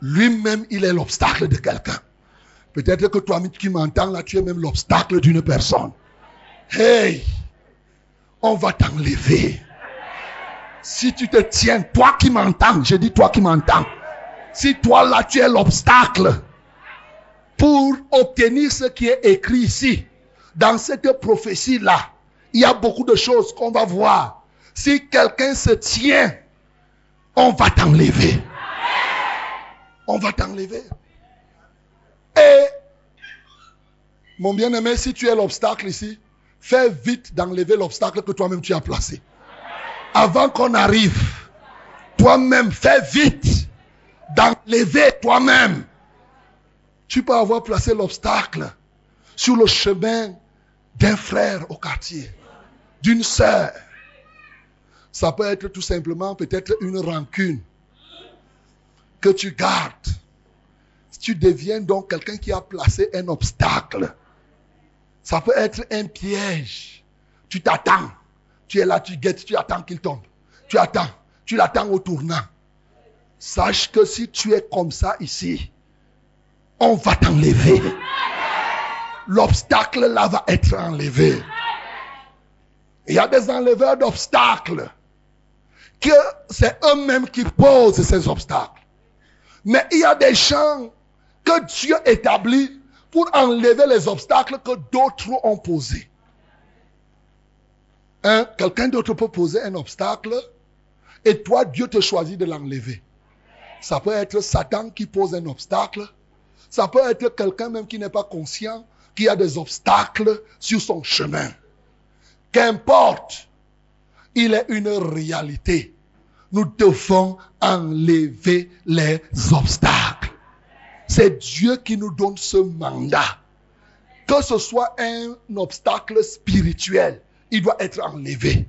Lui-même, il est l'obstacle de quelqu'un. Peut-être que toi qui m'entends là, tu es même l'obstacle d'une personne. Hey, on va t'enlever. Si tu te tiens, toi qui m'entends, je dis toi qui m'entends. Si toi là, tu es l'obstacle pour obtenir ce qui est écrit ici, dans cette prophétie-là, il y a beaucoup de choses qu'on va voir. Si quelqu'un se tient, on va t'enlever. On va t'enlever. Et, mon bien-aimé, si tu es l'obstacle ici, fais vite d'enlever l'obstacle que toi-même tu as placé. Avant qu'on arrive, toi-même, fais vite d'enlever toi-même tu peux avoir placé l'obstacle sur le chemin d'un frère au quartier, d'une sœur. Ça peut être tout simplement peut-être une rancune que tu gardes. Tu deviens donc quelqu'un qui a placé un obstacle. Ça peut être un piège. Tu t'attends. Tu es là, tu guettes, tu attends qu'il tombe. Tu attends. Tu l'attends au tournant. Sache que si tu es comme ça ici, on va t'enlever. L'obstacle là va être enlevé. Il y a des enleveurs d'obstacles que c'est eux-mêmes qui posent ces obstacles. Mais il y a des gens que Dieu établit pour enlever les obstacles que d'autres ont posés. Hein? Quelqu'un d'autre peut poser un obstacle et toi, Dieu te choisit de l'enlever. Ça peut être Satan qui pose un obstacle ça peut être quelqu'un même qui n'est pas conscient qu'il y a des obstacles sur son chemin. Qu'importe, il est une réalité. Nous devons enlever les obstacles. C'est Dieu qui nous donne ce mandat. Que ce soit un obstacle spirituel, il doit être enlevé.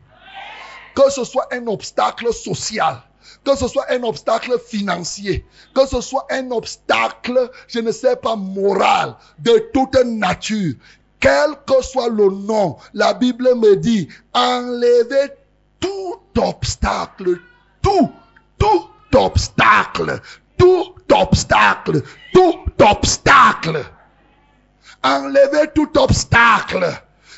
Que ce soit un obstacle social, que ce soit un obstacle financier, que ce soit un obstacle, je ne sais pas, moral, de toute nature, quel que soit le nom, la Bible me dit, enlevez tout obstacle, tout, tout obstacle, tout obstacle, tout obstacle. Enlevez tout obstacle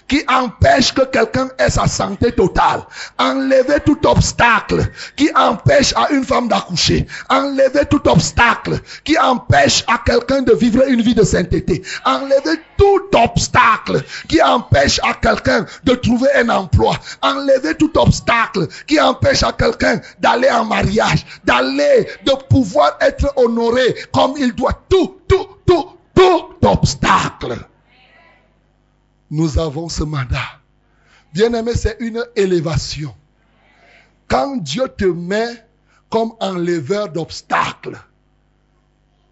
qui empêche que quelqu'un ait sa santé totale. Enlever tout obstacle qui empêche à une femme d'accoucher. Enlever tout obstacle qui empêche à quelqu'un de vivre une vie de sainteté. Enlever tout obstacle qui empêche à quelqu'un de trouver un emploi. Enlever tout obstacle qui empêche à quelqu'un d'aller en mariage, d'aller, de pouvoir être honoré comme il doit. Tout, tout, tout, tout obstacle nous avons ce mandat. Bien-aimé, c'est une élévation. quand Dieu te met comme enleveur d'obstacles,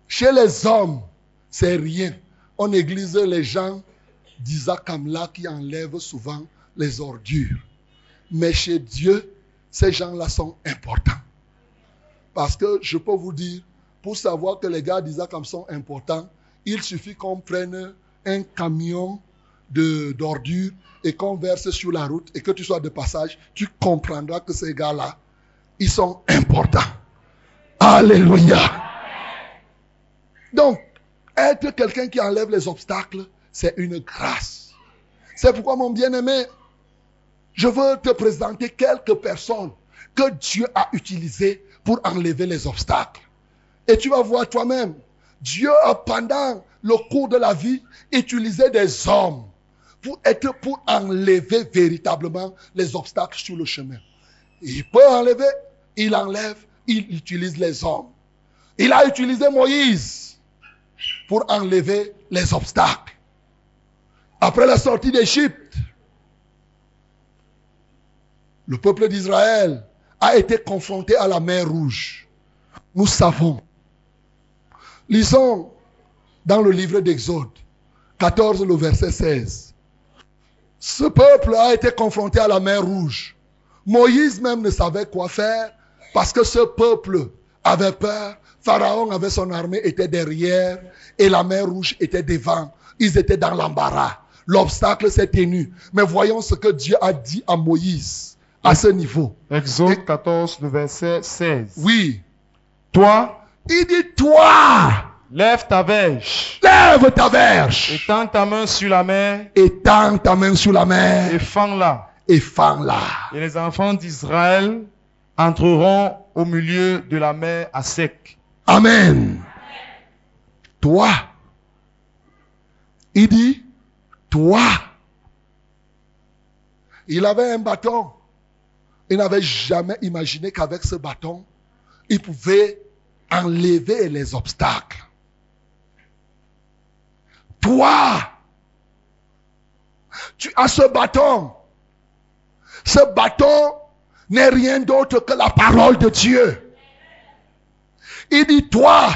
chez les hommes, c'est rien. On néglige les gens d'Isaac Kamla qui enlèvent souvent les ordures. Mais chez Dieu, ces gens-là sont importants. Parce que je peux vous dire, pour savoir que les gars d'Isaac sont importants, il suffit qu'on prenne un camion d'ordures et qu'on verse sur la route et que tu sois de passage, tu comprendras que ces gars-là, ils sont importants. Alléluia. Donc, être quelqu'un qui enlève les obstacles, c'est une grâce. C'est pourquoi, mon bien-aimé, je veux te présenter quelques personnes que Dieu a utilisées pour enlever les obstacles. Et tu vas voir toi-même, Dieu a pendant le cours de la vie utilisé des hommes pour être pour enlever véritablement les obstacles sur le chemin. Il peut enlever, il enlève, il utilise les hommes. Il a utilisé Moïse pour enlever les obstacles. Après la sortie d'Égypte, le peuple d'Israël a été confronté à la mer rouge. Nous savons. Lisons dans le livre d'Exode, 14, le verset 16. Ce peuple a été confronté à la mer rouge. Moïse même ne savait quoi faire parce que ce peuple avait peur. Pharaon avait son armée, était derrière et la mer rouge était devant. Ils étaient dans l'embarras. L'obstacle s'est tenu. Mais voyons ce que Dieu a dit à Moïse à ce niveau. Exode 14, le verset 16. Oui. Toi, Il dit, toi, lève ta verge, lève ta verge, étends ta main sur la mer étends ta main sur la et mer fends-la. et fends-la. Et les enfants d'Israël entreront au milieu de la mer à sec. Amen. Toi. Il dit, toi. Il avait un bâton. Il n'avait jamais imaginé qu'avec ce bâton, il pouvait enlever les obstacles. Toi, tu as ce bâton. Ce bâton n'est rien d'autre que la parole de Dieu. Il dit, toi,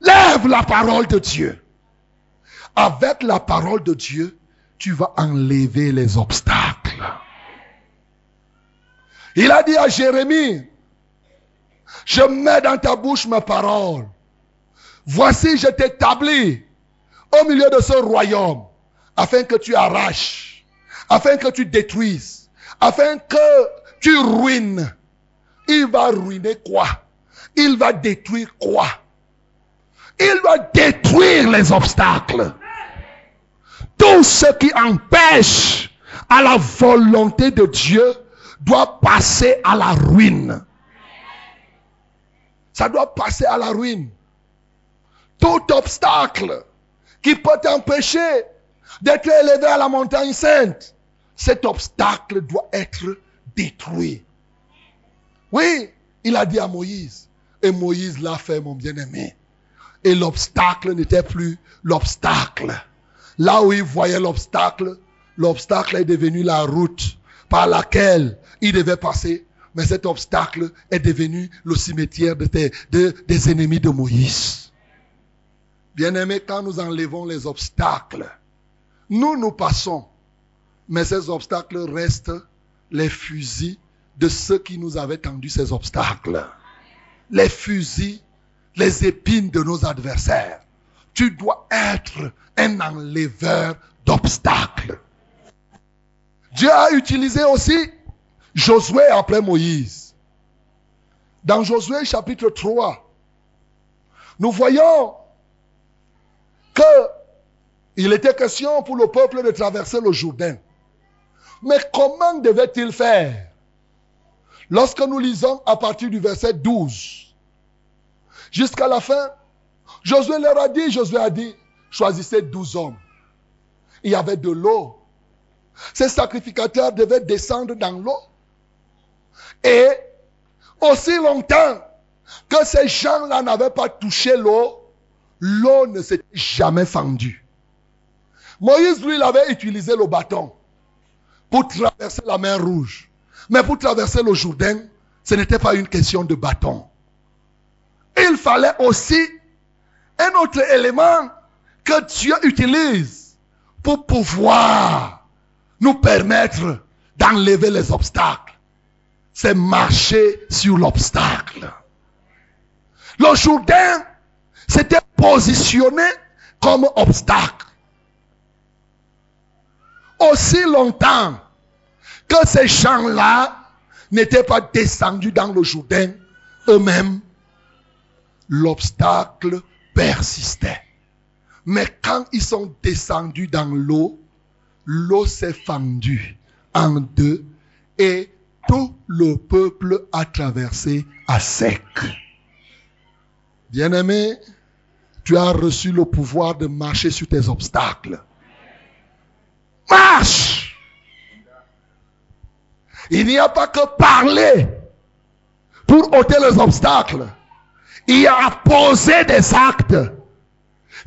lève la parole de Dieu. Avec la parole de Dieu, tu vas enlever les obstacles. Il a dit à Jérémie, je mets dans ta bouche mes paroles. Voici, je t'établis au milieu de ce royaume, afin que tu arraches, afin que tu détruises, afin que tu ruines. Il va ruiner quoi? Il va détruire quoi? Il va détruire les obstacles. Tout ce qui empêche à la volonté de Dieu doit passer à la ruine. Ça doit passer à la ruine. Tout obstacle qui peut t'empêcher d'être élevé à la montagne sainte, cet obstacle doit être détruit. Oui, il a dit à Moïse, et Moïse l'a fait, mon bien-aimé. Et l'obstacle n'était plus l'obstacle. Là où il voyait l'obstacle, l'obstacle est devenu la route par laquelle il devait passer. Mais cet obstacle est devenu le cimetière des ennemis de Moïse. Bien-aimé, quand nous enlevons les obstacles, nous, nous passons. Mais ces obstacles restent les fusils de ceux qui nous avaient tendu ces obstacles. Les fusils, les épines de nos adversaires. Tu dois être un enleveur d'obstacles. Dieu a utilisé aussi Josué après Moïse. Dans Josué chapitre 3, nous voyons que il était question pour le peuple de traverser le Jourdain. Mais comment devait-il faire? Lorsque nous lisons à partir du verset 12 jusqu'à la fin, Josué leur a dit, Josué a dit, choisissez 12 hommes. Il y avait de l'eau. Ces sacrificateurs devaient descendre dans l'eau. Et aussi longtemps que ces gens-là n'avaient pas touché l'eau, l'eau ne s'était jamais fendue. Moïse, lui, il avait utilisé le bâton pour traverser la mer rouge. Mais pour traverser le Jourdain, ce n'était pas une question de bâton. Il fallait aussi un autre élément que Dieu utilise pour pouvoir nous permettre d'enlever les obstacles. C'est marcher sur l'obstacle. Le Jourdain s'était positionné comme obstacle. Aussi longtemps que ces gens-là n'étaient pas descendus dans le Jourdain eux-mêmes, l'obstacle persistait. Mais quand ils sont descendus dans l'eau, l'eau s'est fendue en deux et tout le peuple a traversé à sec. Bien-aimé, tu as reçu le pouvoir de marcher sur tes obstacles. Marche. Il n'y a pas que parler pour ôter les obstacles. Il y a poser des actes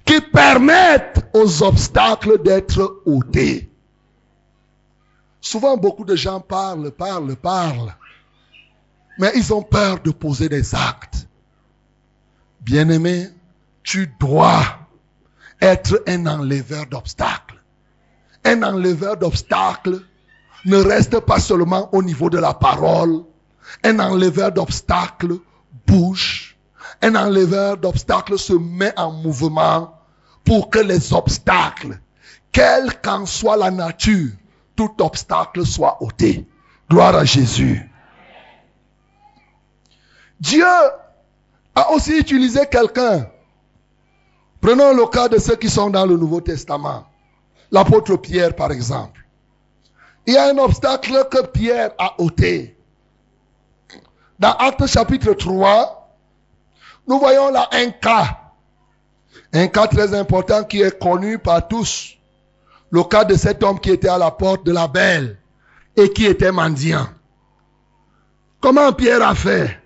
qui permettent aux obstacles d'être ôtés. Souvent, beaucoup de gens parlent, parlent, parlent. Mais ils ont peur de poser des actes. Bien-aimé, tu dois être un enleveur d'obstacles. Un enleveur d'obstacles ne reste pas seulement au niveau de la parole. Un enleveur d'obstacles bouge. Un enleveur d'obstacles se met en mouvement pour que les obstacles, quelle qu'en soit la nature, tout obstacle soit ôté. Gloire à Jésus. Dieu a aussi utilisé quelqu'un. Prenons le cas de ceux qui sont dans le Nouveau Testament. L'apôtre Pierre, par exemple. Il y a un obstacle que Pierre a ôté. Dans Acte chapitre 3, nous voyons là un cas. Un cas très important qui est connu par tous. Le cas de cet homme qui était à la porte de la belle et qui était mendiant. Comment Pierre a fait?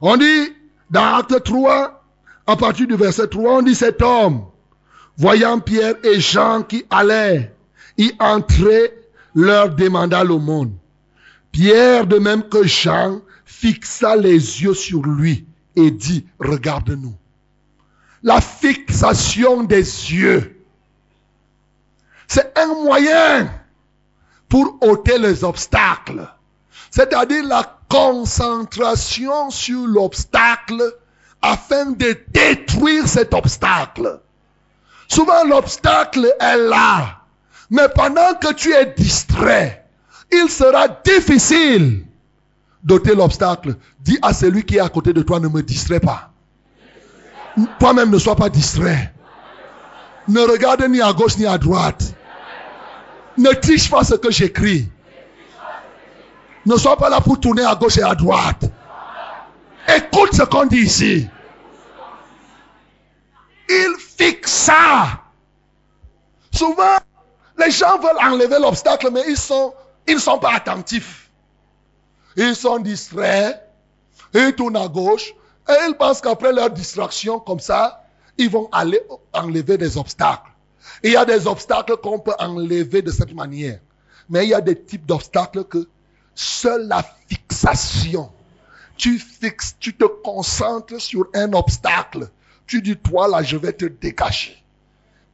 On dit dans Acte 3, à partir du verset 3, on dit cet homme, voyant Pierre et Jean qui allaient y entrer, leur demanda l'aumône. Pierre, de même que Jean, fixa les yeux sur lui et dit, regarde-nous. La fixation des yeux, c'est un moyen pour ôter les obstacles. C'est-à-dire la concentration sur l'obstacle afin de détruire cet obstacle. Souvent l'obstacle est là, mais pendant que tu es distrait, il sera difficile d'ôter l'obstacle. Dis à celui qui est à côté de toi, ne me distrait pas. Toi-même ne sois pas distrait. Ne regarde ni à gauche ni à droite. Ne triche pas ce que j'écris. Ne sois pas là pour tourner à gauche et à droite. Écoute ce qu'on dit ici. Il fixa. Souvent, les gens veulent enlever l'obstacle, mais ils, ne sont pas attentifs. Ils sont distraits. Ils tournent à gauche. Et ils pensent qu'après leur distraction, comme ça, ils vont aller enlever des obstacles. Il y a des obstacles qu'on peut enlever de cette manière. Mais il y a des types d'obstacles que seule la fixation, tu fixes, tu te concentres sur un obstacle. Tu dis, toi là, je vais te dégager.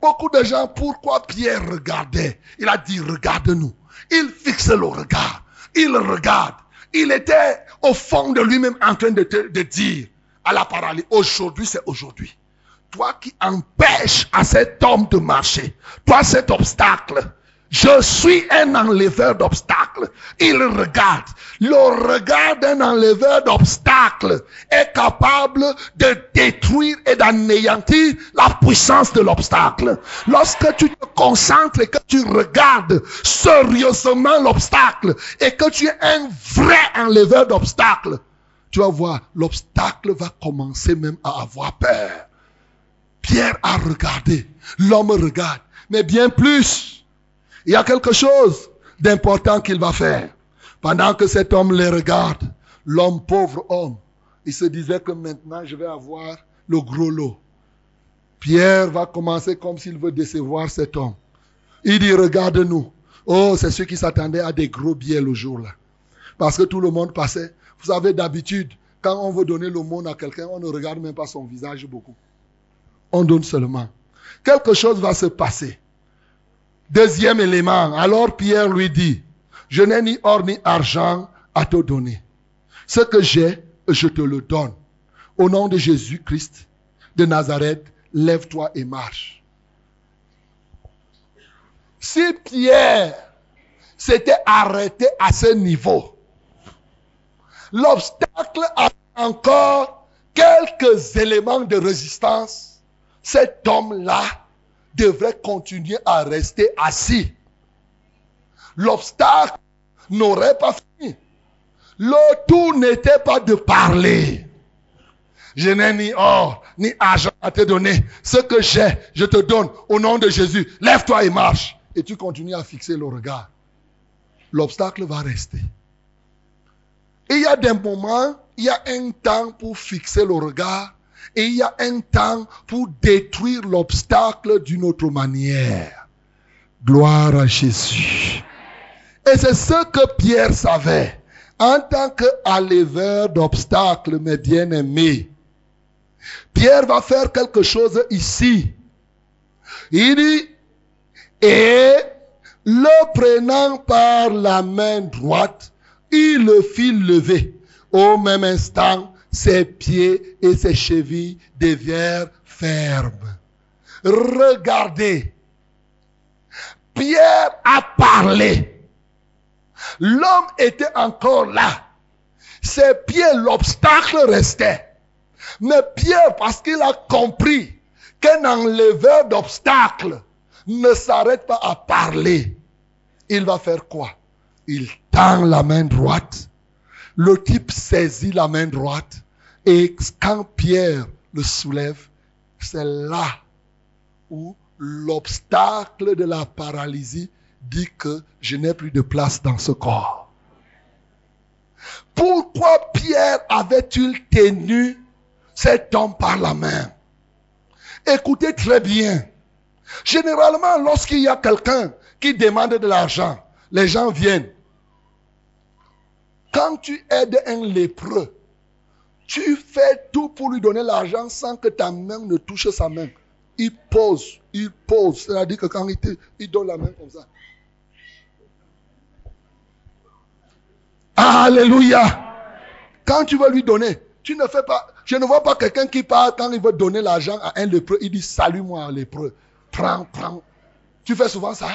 Beaucoup de gens, pourquoi Pierre regardait? Il a dit, regarde-nous. Il fixe le regard. Il regarde. Il était au fond de lui-même en train de, dire à la paralysie, aujourd'hui c'est aujourd'hui. Toi qui empêches à cet homme de marcher, toi cet obstacle, je suis un enleveur d'obstacles. Il regarde. Le regard d'un enleveur d'obstacles est capable de détruire et d'anéantir la puissance de l'obstacle. Lorsque tu te concentres et que tu regardes sérieusement l'obstacle et que tu es un vrai enleveur d'obstacles, tu vas voir, l'obstacle va commencer même à avoir peur. Pierre a regardé, l'homme regarde, mais bien plus. Il y a quelque chose d'important qu'il va faire. Pendant que cet homme les regarde, l'homme, pauvre homme, il se disait que maintenant je vais avoir le gros lot. Pierre va commencer comme s'il veut décevoir cet homme. Il dit, regarde-nous. Oh, c'est ceux qui s'attendaient à des gros billets le jour-là. Parce que tout le monde passait. Vous savez, d'habitude, quand on veut donner le monde à quelqu'un, on ne regarde même pas son visage beaucoup. On donne seulement. Quelque chose va se passer. Deuxième élément. Alors Pierre lui dit, je n'ai ni or ni argent à te donner. Ce que j'ai, je te le donne. Au nom de Jésus-Christ de Nazareth, lève-toi et marche. Si Pierre s'était arrêté à ce niveau, l'obstacle a encore quelques éléments de résistance. Cet homme-là devrait continuer à rester assis. L'obstacle n'aurait pas fini. Le tout n'était pas de parler. Je n'ai ni or, ni argent à te donner. Ce que j'ai, je te donne au nom de Jésus. Lève-toi et marche. Et tu continues à fixer le regard. L'obstacle va rester. il y a des moments, il y a un temps pour fixer le regard et il y a un temps pour détruire l'obstacle d'une autre manière. Gloire à Jésus. Et c'est ce que Pierre savait. En tant qu'enleveur d'obstacles, mes bien-aimés, Pierre va faire quelque chose ici. Il dit, et le prenant par la main droite, il le fit lever. Au même instant, ses pieds et ses chevilles deviennent fermes. Regardez. Pierre a parlé. L'homme était encore là. Ses pieds, l'obstacle restait. Mais Pierre, parce qu'il a compris qu'un enleveur d'obstacles ne s'arrête pas à parler, il va faire quoi? Il tend la main droite. Le type saisit la main droite. Et quand Pierre le soulève, c'est là où l'obstacle de la paralysie dit que je n'ai plus de place dans ce corps. Pourquoi Pierre avait-il tenu cet homme par la main? Écoutez très bien. Généralement, lorsqu'il y a quelqu'un qui demande de l'argent, les gens viennent. Quand tu aides un lépreux, tu fais tout pour lui donner l'argent sans que ta main ne touche sa main. Il pose, il pose. C'est-à-dire que quand il, donne la main comme ça. Alléluia. Quand tu veux lui donner, tu ne fais pas. Je ne vois pas quelqu'un qui part quand il veut donner l'argent à un lépreux. Il dit Salue-moi, lépreux. Prends, prends. Tu fais souvent ça?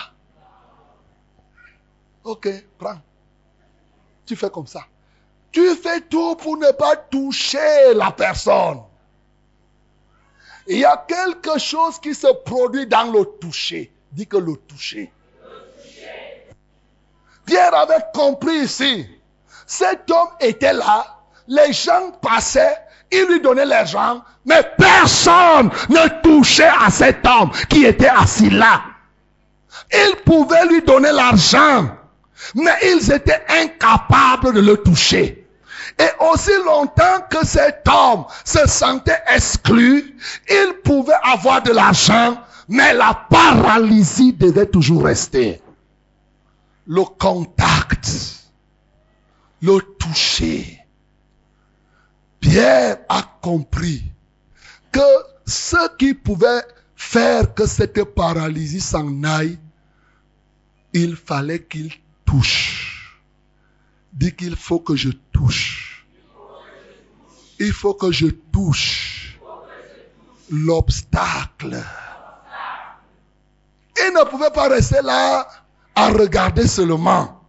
Ok, prends. Tu fais comme ça. Tu fais tout pour ne pas toucher la personne. Il y a quelque chose qui se produit dans le toucher. Dis que le toucher. Pierre avait compris ici. Cet homme était là. Les gens passaient. Il lui donnait l'argent. Mais personne ne touchait à cet homme qui était assis là. Il pouvait lui donner l'argent. Mais ils étaient incapables de le toucher. Et aussi longtemps que cet homme se sentait exclu, il pouvait avoir de l'argent, mais la paralysie devait toujours rester. Le contact, le toucher. Pierre a compris que ce qui pouvait faire que cette paralysie s'en aille, il fallait qu'il touche. Dit qu'il faut que je touche. Il faut que je touche l'obstacle. Il ne pouvait pas rester là à regarder seulement.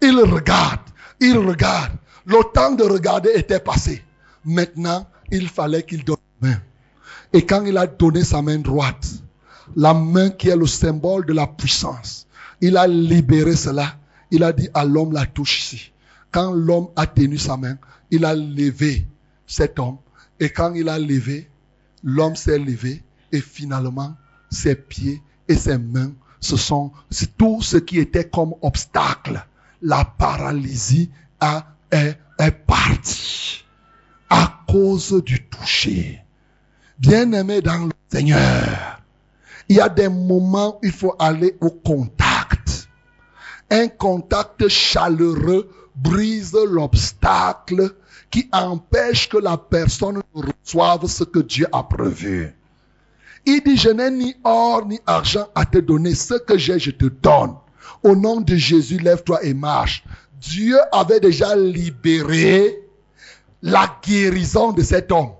Il regarde, il regarde. Le temps de regarder était passé. Maintenant, il fallait qu'il donne la main. Et quand il a donné sa main droite, la main qui est le symbole de la puissance, il a libéré cela. Il a dit à l'homme la touche ici. Quand l'homme a tenu sa main, il a levé cet homme. Et quand il a levé, l'homme s'est levé. Et finalement, ses pieds et ses mains, ce sont tout ce qui était comme obstacle. La paralysie a, est, est partie à cause du toucher. Bien-aimé dans le Seigneur, il y a des moments où il faut aller au contact. Un contact chaleureux brise l'obstacle qui empêche que la personne reçoive ce que Dieu a prévu. Il dit, je n'ai ni or ni argent à te donner. Ce que j'ai, je te donne. Au nom de Jésus, lève-toi et marche. Dieu avait déjà libéré la guérison de cet homme.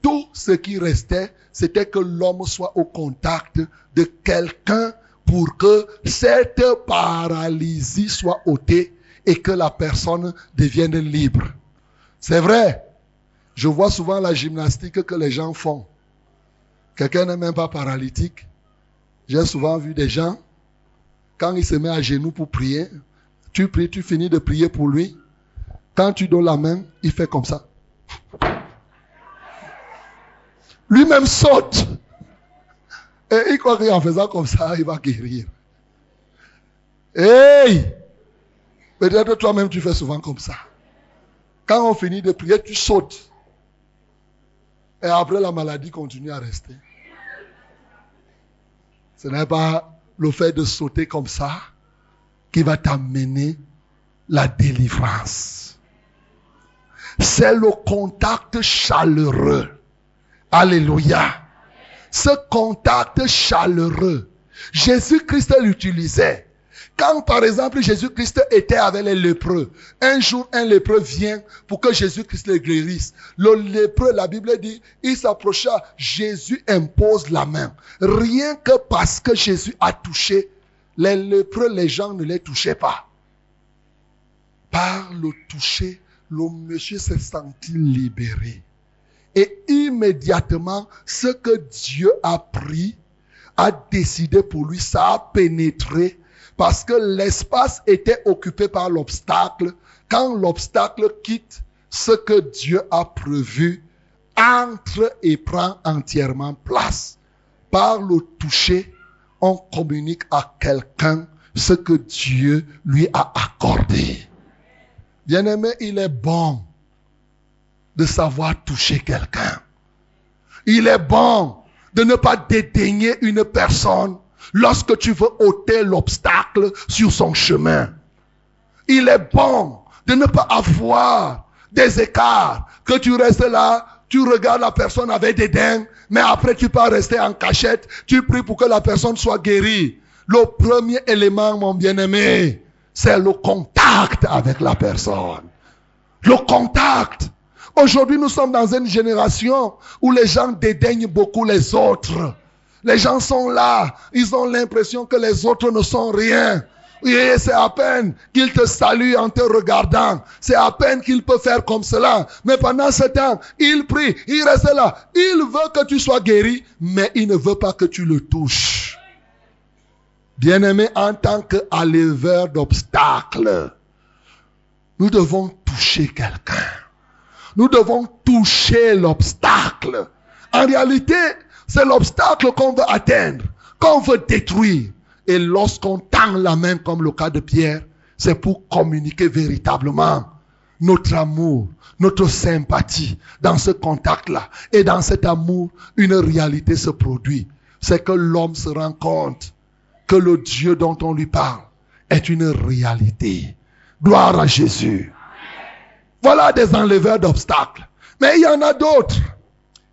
Tout ce qui restait, c'était que l'homme soit au contact de quelqu'un pour que cette paralysie soit ôtée et que la personne devienne libre. C'est vrai. Je vois souvent la gymnastique que les gens font. Quelqu'un n'est même pas paralytique. J'ai souvent vu des gens, quand il se met à genoux pour prier, tu pries, tu finis de prier pour lui. Quand tu donnes la main, il fait comme ça. Lui-même saute. Et il croit qu'en faisant comme ça, il va guérir. Hey! Peut-être toi-même tu fais souvent comme ça. Quand on finit de prier, tu sautes. Et après, la maladie continue à rester. Ce n'est pas le fait de sauter comme ça qui va t'amener la délivrance. C'est le contact chaleureux. Alléluia. Ce contact chaleureux, Jésus-Christ l'utilisait. Quand par exemple Jésus-Christ était avec les lépreux, un jour un lépreux vient pour que Jésus-Christ le guérisse. Le lépreux, la Bible dit, il s'approcha, Jésus impose la main. Rien que parce que Jésus a touché, les lépreux, les gens ne les touchaient pas. Par le toucher, le monsieur s'est senti libéré. Et immédiatement, ce que Dieu a pris, a décidé pour lui, ça a pénétré parce que l'espace était occupé par l'obstacle. Quand l'obstacle quitte ce que Dieu a prévu, entre et prend entièrement place. Par le toucher, on communique à quelqu'un ce que Dieu lui a accordé. Bien-aimé, il est bon de savoir toucher quelqu'un. Il est bon de ne pas dédaigner une personne lorsque tu veux ôter l'obstacle sur son chemin. Il est bon de ne pas avoir des écarts, que tu restes là, tu regardes la personne avec dédain, mais après tu peux rester en cachette, tu pries pour que la personne soit guérie. Le premier élément, mon bien-aimé, c'est le contact avec la personne. Le contact. Aujourd'hui, nous sommes dans une génération où les gens dédaignent beaucoup les autres. Les gens sont là. Ils ont l'impression que les autres ne sont rien. Et c'est à peine qu'il te salue en te regardant. C'est à peine qu'il peut faire comme cela. Mais pendant ce temps, il prie, il reste là. Il veut que tu sois guéri, mais il ne veut pas que tu le touches. Bien-aimé, en tant qu'enleveur d'obstacles, nous devons toucher quelqu'un. Nous devons toucher l'obstacle. En réalité, c'est l'obstacle qu'on veut atteindre, qu'on veut détruire. Et lorsqu'on tend la main comme le cas de Pierre, c'est pour communiquer véritablement notre amour, notre sympathie dans ce contact-là. Et dans cet amour, une réalité se produit. C'est que l'homme se rend compte que le Dieu dont on lui parle est une réalité. Gloire à Jésus. Voilà des enleveurs d'obstacles. Mais il y en a d'autres.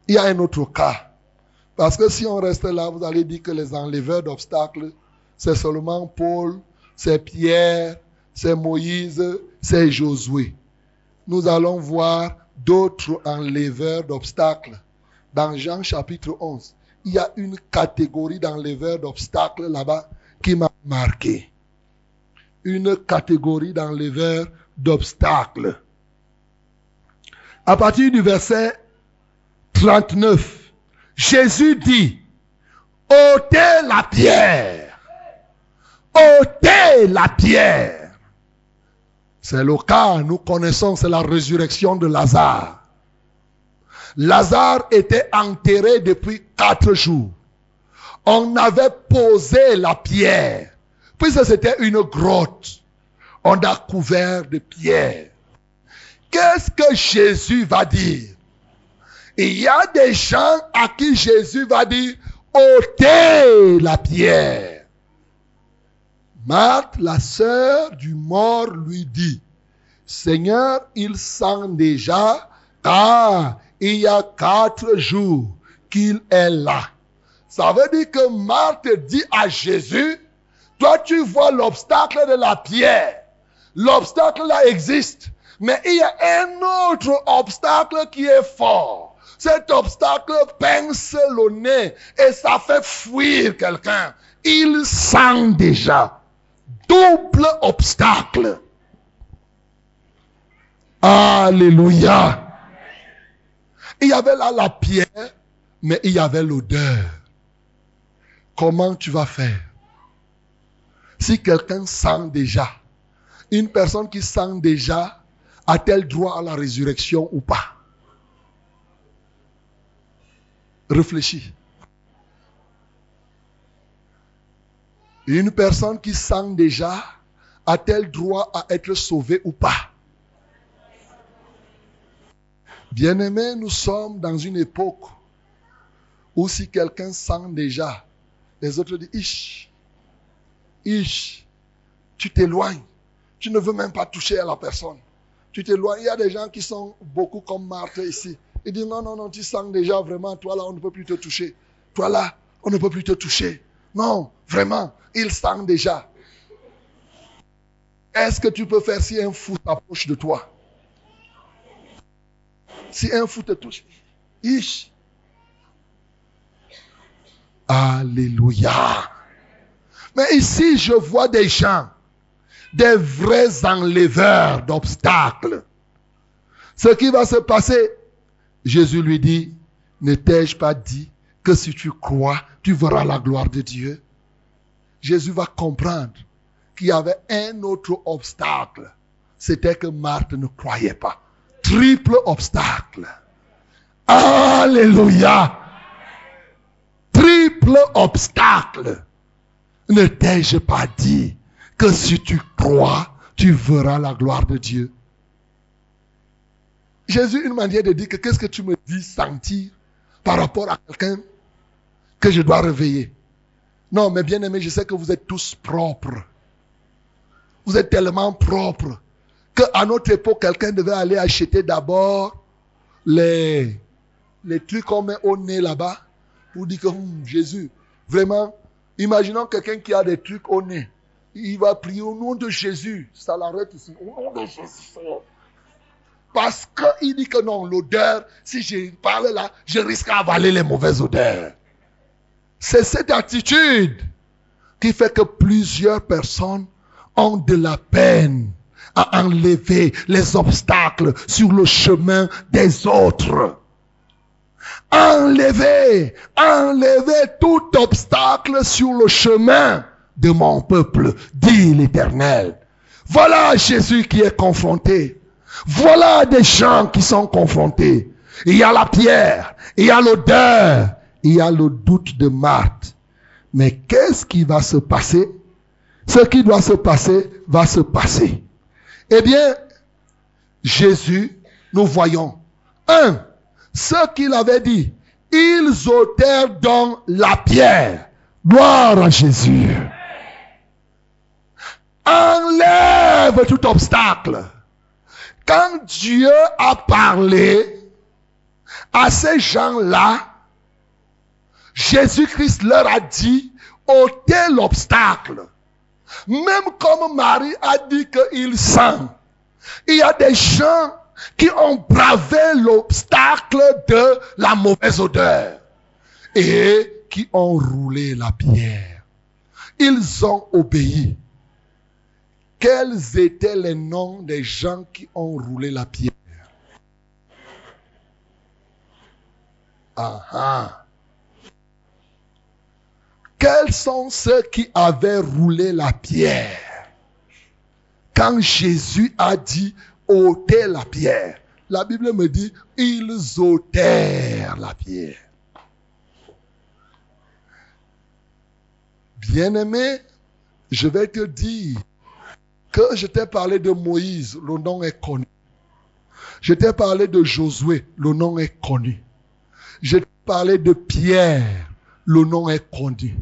Il y a un autre cas. Parce que si on reste là, vous allez dire que les enleveurs d'obstacles, c'est seulement Paul, c'est Pierre, c'est Moïse, c'est Josué. Nous allons voir d'autres enleveurs d'obstacles. Dans Jean chapitre 11, il y a une catégorie d'enleveurs d'obstacles là-bas qui m'a marqué. Une catégorie d'enleveurs d'obstacles. À partir du verset 39, Jésus dit, ôtez la pierre. ôtez la pierre. C'est le cas, nous connaissons, c'est la résurrection de Lazare. Lazare était enterré depuis quatre jours. On avait posé la pierre. Puisque c'était une grotte, on a couvert de pierre. Qu'est-ce que Jésus va dire? Il y a des gens à qui Jésus va dire, ôtez la pierre. Marthe, la sœur du mort, lui dit, Seigneur, il sent déjà, car il y a quatre jours qu'il est là. Ça veut dire que Marthe dit à Jésus, toi tu vois l'obstacle de la pierre. L'obstacle là existe. Mais il y a un autre obstacle qui est fort. Cet obstacle pince le nez et ça fait fuir quelqu'un. Il sent déjà. Double obstacle. Alléluia. Il y avait là la pierre, mais il y avait l'odeur. Comment tu vas faire? Si quelqu'un sent déjà, une personne qui sent déjà, a-t-elle droit à la résurrection ou pas? Réfléchis. Une personne qui sent déjà, a-t-elle droit à être sauvée ou pas Bien-aimés, nous sommes dans une époque où si quelqu'un sent déjà, les autres disent, ish, ish, tu t'éloignes. Tu ne veux même pas toucher à la personne. Tu t'éloignes. Il y a des gens qui sont beaucoup comme Marthe ici. Ils disent, non, non, non, tu sens déjà vraiment, toi là, on ne peut plus te toucher. Toi là, on ne peut plus te toucher. Non, vraiment, il sent déjà. Est-ce que tu peux faire si un fou t'approche de toi? Si un fou te touche, ish. Alléluia. Mais ici, je vois des gens, des vrais enleveurs d'obstacles. Ce qui va se passer, Jésus lui dit, ne t'ai-je pas dit que si tu crois, tu verras la gloire de Dieu? Jésus va comprendre qu'il y avait un autre obstacle. C'était que Marthe ne croyait pas. Triple obstacle. Alléluia. Triple obstacle. Ne t'ai-je pas dit que si tu crois, tu verras la gloire de Dieu? Jésus, une manière de dire que qu'est-ce que tu me dis sentir par rapport à quelqu'un que je dois réveiller. Non, mais bien aimé, je sais que vous êtes tous propres. Vous êtes tellement propres qu'à notre époque, quelqu'un devait aller acheter d'abord les, les trucs qu'on met au nez là-bas pour dire que hum, Jésus, vraiment, imaginons quelqu'un qui a des trucs au nez. Il va prier au nom de Jésus. Ça l'arrête ici. Au nom de Jésus. Parce qu'il dit que non, l'odeur, si je parle là, je risque d'avaler les mauvaises odeurs. C'est cette attitude qui fait que plusieurs personnes ont de la peine à enlever les obstacles sur le chemin des autres. Enlever, enlever tout obstacle sur le chemin de mon peuple, dit l'Éternel. Voilà Jésus qui est confronté. Voilà des gens qui sont confrontés. Il y a la pierre, il y a l'odeur, il y a le doute de Marthe. Mais qu'est-ce qui va se passer? Ce qui doit se passer va se passer. Eh bien, Jésus, nous voyons, un, ce qu'il avait dit, ils ôtèrent donc la pierre. Gloire à Jésus. Enlève tout obstacle. Quand Dieu a parlé à ces gens-là, Jésus-Christ leur a dit, ôtez l'obstacle. Même comme Marie a dit qu'il sent. Il y a des gens qui ont bravé l'obstacle de la mauvaise odeur et qui ont roulé la pierre. Ils ont obéi. Quels étaient les noms des gens qui ont roulé la pierre? Ah ah. Quels sont ceux qui avaient roulé la pierre? Quand Jésus a dit ôtez la pierre, la Bible me dit ils ôtèrent la pierre. Bien-aimé, je vais te dire que je t'ai parlé de Moïse, le nom est connu. Je t'ai parlé de Josué, le nom est connu. Je t'ai parlé de Pierre, le nom est connu.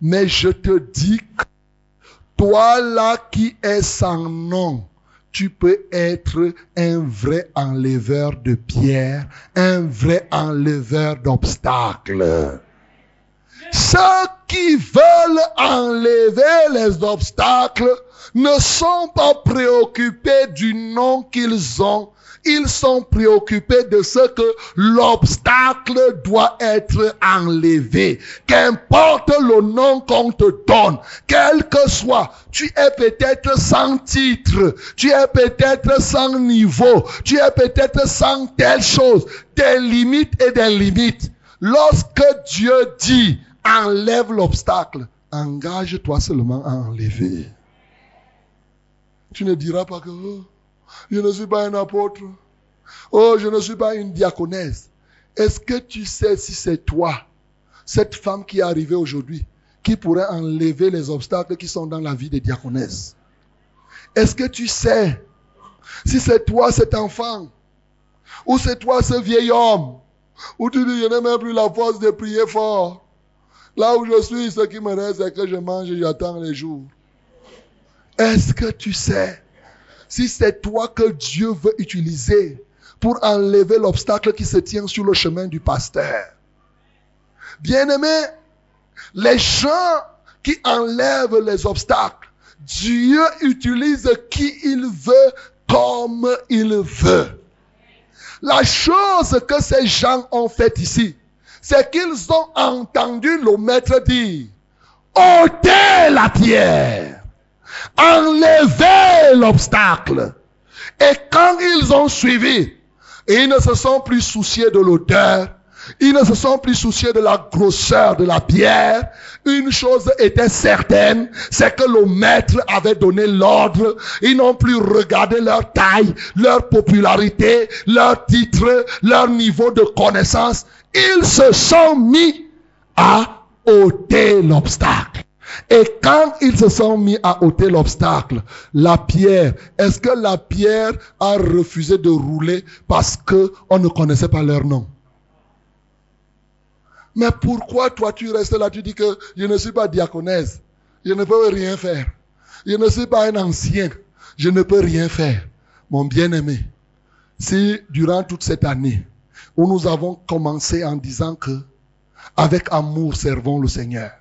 Mais je te dis que Toi là qui es sans nom, tu peux être un vrai enleveur de pierre, un vrai enleveur d'obstacles. Ceux qui veulent enlever les obstacles ne sont pas préoccupés du nom qu'ils ont. Ils sont préoccupés de ce que l'obstacle doit être enlevé. Qu'importe le nom qu'on te donne, quel que soit, tu es peut-être sans titre, tu es peut-être sans niveau, tu es peut-être sans telle chose, des limites et des limites. Lorsque Dieu dit, enlève l'obstacle, engage-toi seulement à enlever. Tu ne diras pas que oh, je ne suis pas un apôtre. Oh, je ne suis pas une diaconesse. Est-ce que tu sais si c'est toi, cette femme qui est arrivée aujourd'hui, qui pourrait enlever les obstacles qui sont dans la vie des diaconesses? Est-ce que tu sais si c'est toi cet enfant, ou c'est toi ce vieil homme, ou tu dis je n'ai même plus la force de prier fort. Là où je suis, ce qui me reste, c'est que je mange et j'attends les jours. Est-ce que tu sais si c'est toi que Dieu veut utiliser pour enlever l'obstacle qui se tient sur le chemin du pasteur? Bien-aimé, les gens qui enlèvent les obstacles, Dieu utilise qui il veut comme il veut. La chose que ces gens ont faite ici, c'est qu'ils ont entendu le maître dire, ôtez la pierre enlever l'obstacle. Et quand ils ont suivi, ils ne se sont plus souciés de l'odeur, ils ne se sont plus souciés de la grosseur de la pierre. Une chose était certaine, c'est que le maître avait donné l'ordre. Ils n'ont plus regardé leur taille, leur popularité, leur titre, leur niveau de connaissance. Ils se sont mis à ôter l'obstacle. Et quand ils se sont mis à ôter l'obstacle, la pierre, est-ce que la pierre a refusé de rouler parce que on ne connaissait pas leur nom? Mais pourquoi toi tu restes là, tu dis que je ne suis pas diaconesse, je ne peux rien faire. Je ne suis pas un ancien, je ne peux rien faire. Mon bien-aimé, si durant toute cette année, où nous avons commencé en disant que, avec amour, servons le Seigneur,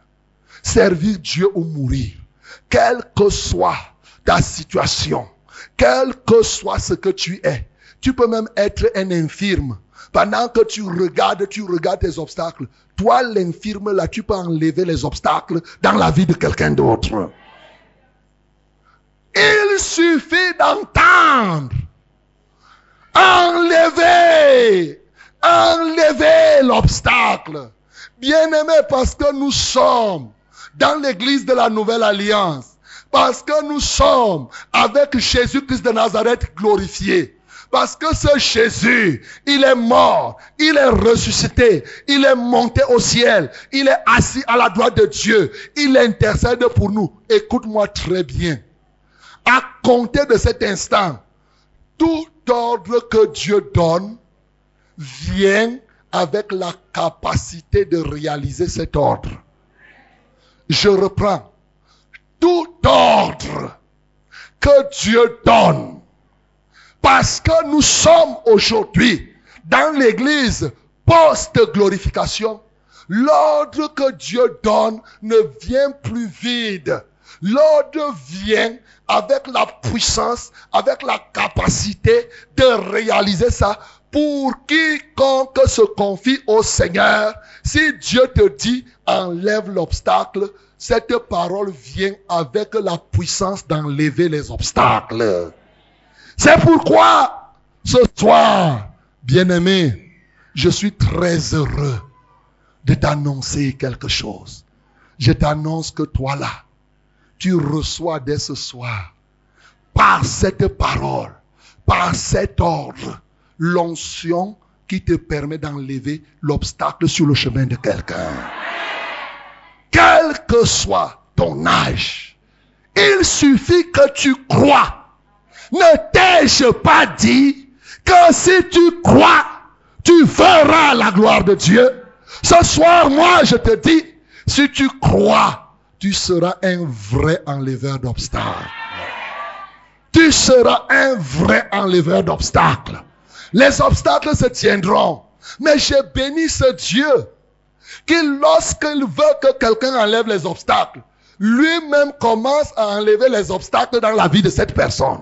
servir Dieu ou mourir. Quelle que soit ta situation, quel que soit ce que tu es, tu peux même être un infirme. Pendant que tu regardes, tu regardes tes obstacles. Toi, l'infirme, là, tu peux enlever les obstacles dans la vie de quelqu'un d'autre. Il suffit d'entendre. Enlever. Enlever l'obstacle. Bien-aimé, parce que nous sommes dans l'église de la nouvelle alliance. Parce que nous sommes avec Jésus-Christ de Nazareth glorifié. Parce que ce Jésus, il est mort, il est ressuscité, il est monté au ciel, il est assis à la droite de Dieu, il intercède pour nous. Écoute-moi très bien. À compter de cet instant, tout ordre que Dieu donne vient avec la capacité de réaliser cet ordre je reprends, tout ordre que Dieu donne, parce que nous sommes aujourd'hui dans l'église post-glorification, l'ordre que Dieu donne ne vient plus vide. L'ordre vient avec la puissance, avec la capacité de réaliser ça pour quiconque se confie au Seigneur. Si Dieu te dit enlève l'obstacle, cette parole vient avec la puissance d'enlever les obstacles. C'est pourquoi ce soir, bien-aimé, je suis très heureux de t'annoncer quelque chose. Je t'annonce que toi là, tu reçois dès ce soir, par cette parole, par cet ordre, l'onction qui te permet d'enlever l'obstacle sur le chemin de quelqu'un quel que soit ton âge, il suffit que tu crois. Ne t'ai-je pas dit que si tu crois, tu verras la gloire de Dieu? Ce soir, moi, je te dis, si tu crois, tu seras un vrai enleveur d'obstacles. Tu seras un vrai enleveur d'obstacles. Les obstacles se tiendront. Mais j'ai béni ce Dieu qui, lorsqu'il veut que quelqu'un enlève les obstacles, lui-même commence à enlever les obstacles dans la vie de cette personne.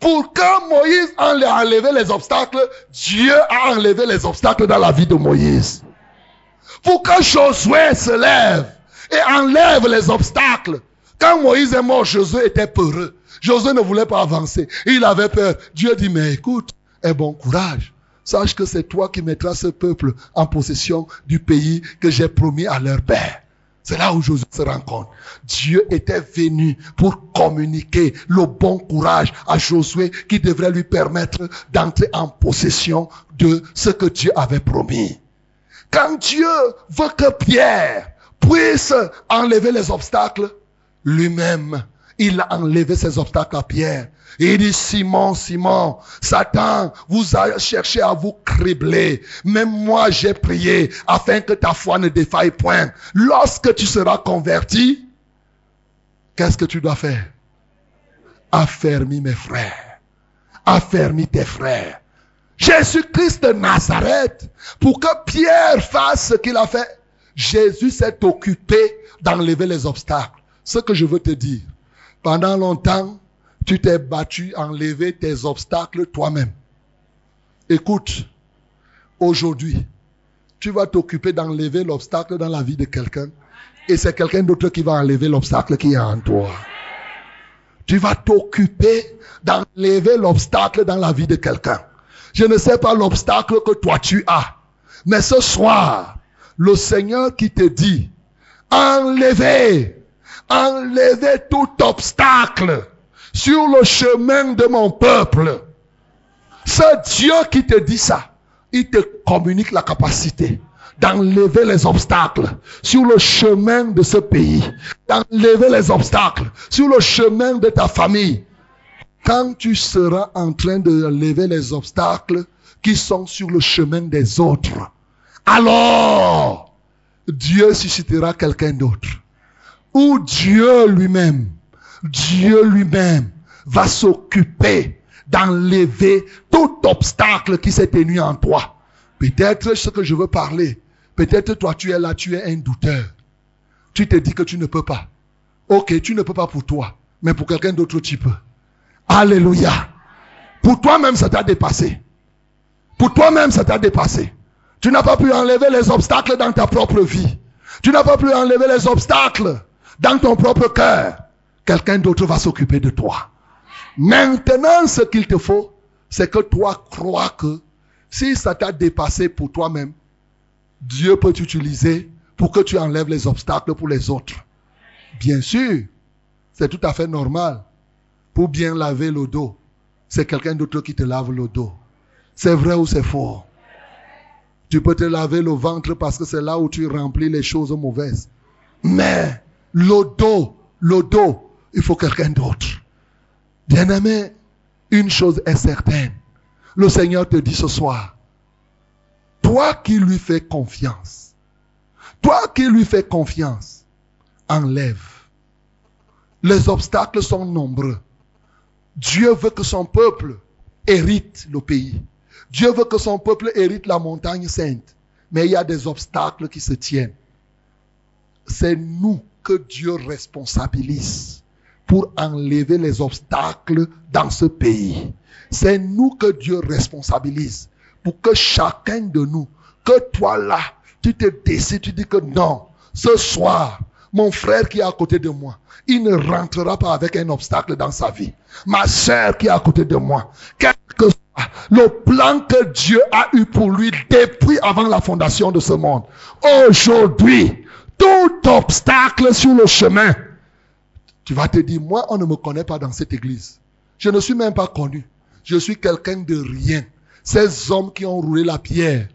Pour que Moïse a enlevé les obstacles, Dieu a enlevé les obstacles dans la vie de Moïse. Pour que Josué se lève et enlève les obstacles. Quand Moïse est mort, Josué était peureux. Josué ne voulait pas avancer. Il avait peur. Dieu dit, mais écoute, aie bon courage. Sache que c'est toi qui mettras ce peuple en possession du pays que j'ai promis à leur père. C'est là où Josué se rend compte. Dieu était venu pour communiquer le bon courage à Josué qui devrait lui permettre d'entrer en possession de ce que Dieu avait promis. Quand Dieu veut que Pierre puisse enlever les obstacles, lui-même, il a enlevé ces obstacles à Pierre. Il dit, Simon, Simon, Satan vous a cherché à vous cribler. Même moi, j'ai prié afin que ta foi ne défaille point. Lorsque tu seras converti, qu'est-ce que tu dois faire? Affermis mes frères. Affermis tes frères. Jésus-Christ de Nazareth, pour que Pierre fasse ce qu'il a fait, Jésus s'est occupé d'enlever les obstacles. Ce que je veux te dire, pendant longtemps, tu t'es battu, enlever tes obstacles toi-même. Écoute, aujourd'hui, tu vas t'occuper d'enlever l'obstacle dans la vie de quelqu'un et c'est quelqu'un d'autre qui va enlever l'obstacle qui est en toi. Tu vas t'occuper d'enlever l'obstacle dans la vie de quelqu'un. Je ne sais pas l'obstacle que toi tu as, mais ce soir, le Seigneur qui te dit, enlevez enlever tout obstacle sur le chemin de mon peuple. C'est Dieu qui te dit ça. Il te communique la capacité d'enlever les obstacles sur le chemin de ce pays, d'enlever les obstacles sur le chemin de ta famille. Quand tu seras en train de lever les obstacles qui sont sur le chemin des autres, alors Dieu suscitera quelqu'un d'autre où Dieu lui-même, Dieu lui-même va s'occuper d'enlever tout obstacle qui s'est tenu en toi. Peut-être ce que je veux parler, peut-être toi tu es là, tu es un douteur. Tu te dis que tu ne peux pas. Ok, tu ne peux pas pour toi, mais pour quelqu'un d'autre tu peux. Alléluia. Pour toi-même, ça t'a dépassé. Pour toi-même, ça t'a dépassé. Tu n'as pas pu enlever les obstacles dans ta propre vie. Tu n'as pas pu enlever les obstacles dans ton propre cœur, quelqu'un d'autre va s'occuper de toi. Maintenant, ce qu'il te faut, c'est que toi crois que si ça t'a dépassé pour toi-même, Dieu peut t'utiliser pour que tu enlèves les obstacles pour les autres. Bien sûr, c'est tout à fait normal. Pour bien laver le dos, c'est quelqu'un d'autre qui te lave le dos. C'est vrai ou c'est faux? Tu peux te laver le ventre parce que c'est là où tu remplis les choses mauvaises. Mais le dos, il faut quelqu'un d'autre. Bien-aimé, une chose est certaine. Le Seigneur te dit ce soir, toi qui lui fais confiance, toi qui lui fais confiance, enlève. Les obstacles sont nombreux. Dieu veut que son peuple hérite le pays. Dieu veut que son peuple hérite la montagne sainte. Mais il y a des obstacles qui se tiennent. C'est nous que Dieu responsabilise pour enlever les obstacles dans ce pays. C'est nous que Dieu responsabilise pour que chacun de nous, que toi là, tu te décides, tu dis que non, ce soir, mon frère qui est à côté de moi, il ne rentrera pas avec un obstacle dans sa vie. Ma soeur qui est à côté de moi, quel que soit le plan que Dieu a eu pour lui depuis avant la fondation de ce monde, aujourd'hui, tout obstacle sur le chemin, tu vas te dire, moi, on ne me connaît pas dans cette église. Je ne suis même pas connu. Je suis quelqu'un de rien. Ces hommes qui ont roulé la pierre,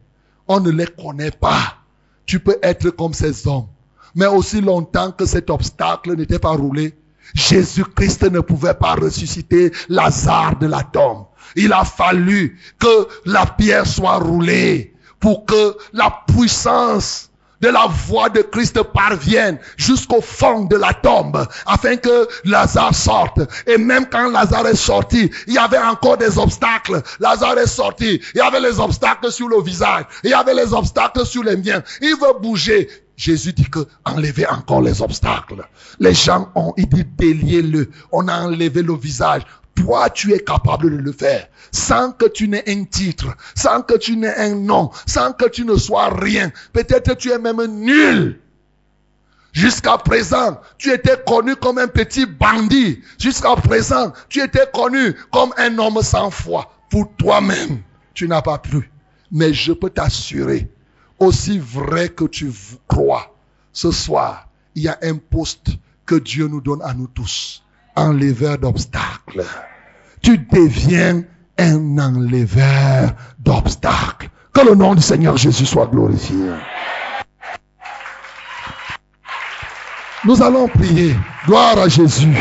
on ne les connaît pas. Tu peux être comme ces hommes. Mais aussi longtemps que cet obstacle n'était pas roulé, Jésus-Christ ne pouvait pas ressusciter Lazare de la tombe. Il a fallu que la pierre soit roulée pour que la puissance de la voix de Christ parvienne jusqu'au fond de la tombe afin que Lazare sorte. Et même quand Lazare est sorti, il y avait encore des obstacles. Lazare est sorti, il y avait les obstacles sur le visage, il y avait les obstacles sur les miens. Il veut bouger. Jésus dit que enlevez encore les obstacles. Les gens ont, il dit déliez-le. On a enlevé le visage. Toi, tu es capable de le faire sans que tu n'aies un titre, sans que tu n'aies un nom, sans que tu ne sois rien. Peut-être tu es même nul. Jusqu'à présent, tu étais connu comme un petit bandit. Jusqu'à présent, tu étais connu comme un homme sans foi. Pour toi-même, tu n'as pas plu. Mais je peux t'assurer, aussi vrai que tu crois, ce soir, il y a un poste que Dieu nous donne à nous tous. Enleveur d'obstacles. Tu deviens un enleveur d'obstacles. Que le nom du Seigneur Jésus soit glorifié. Nous allons prier. Gloire à Jésus.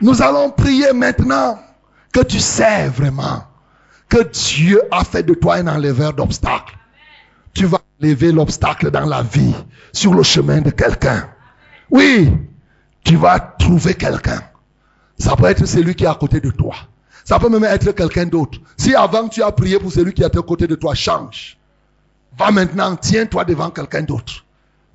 Nous allons prier maintenant que tu sais vraiment que Dieu a fait de toi un enleveur d'obstacles. Tu vas lever l'obstacle dans la vie, sur le chemin de quelqu'un. Oui, tu trouver quelqu'un. Ça peut être celui qui est à côté de toi. Ça peut même être quelqu'un d'autre. Si avant tu as prié pour celui qui est à côté de toi, change. Va maintenant, tiens-toi devant quelqu'un d'autre.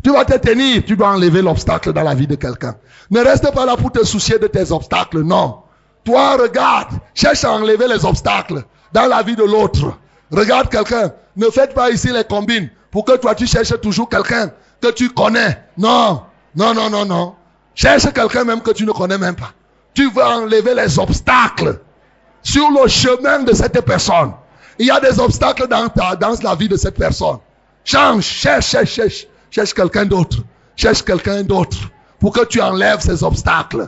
Tu vas te tenir, tu dois enlever l'obstacle dans la vie de quelqu'un. Ne reste pas là pour te soucier de tes obstacles, non. Toi, regarde, cherche à enlever les obstacles dans la vie de l'autre. Regarde quelqu'un. Ne faites pas ici les combines pour que toi tu cherches toujours quelqu'un que tu connais. Non, non, non, non, non. Cherche quelqu'un même que tu ne connais même pas. Tu vas enlever les obstacles sur le chemin de cette personne. Il y a des obstacles dans, dans la vie de cette personne. Change, cherche, cherche, cherche. Cherche quelqu'un d'autre. Cherche quelqu'un d'autre. Pour que tu enlèves ces obstacles.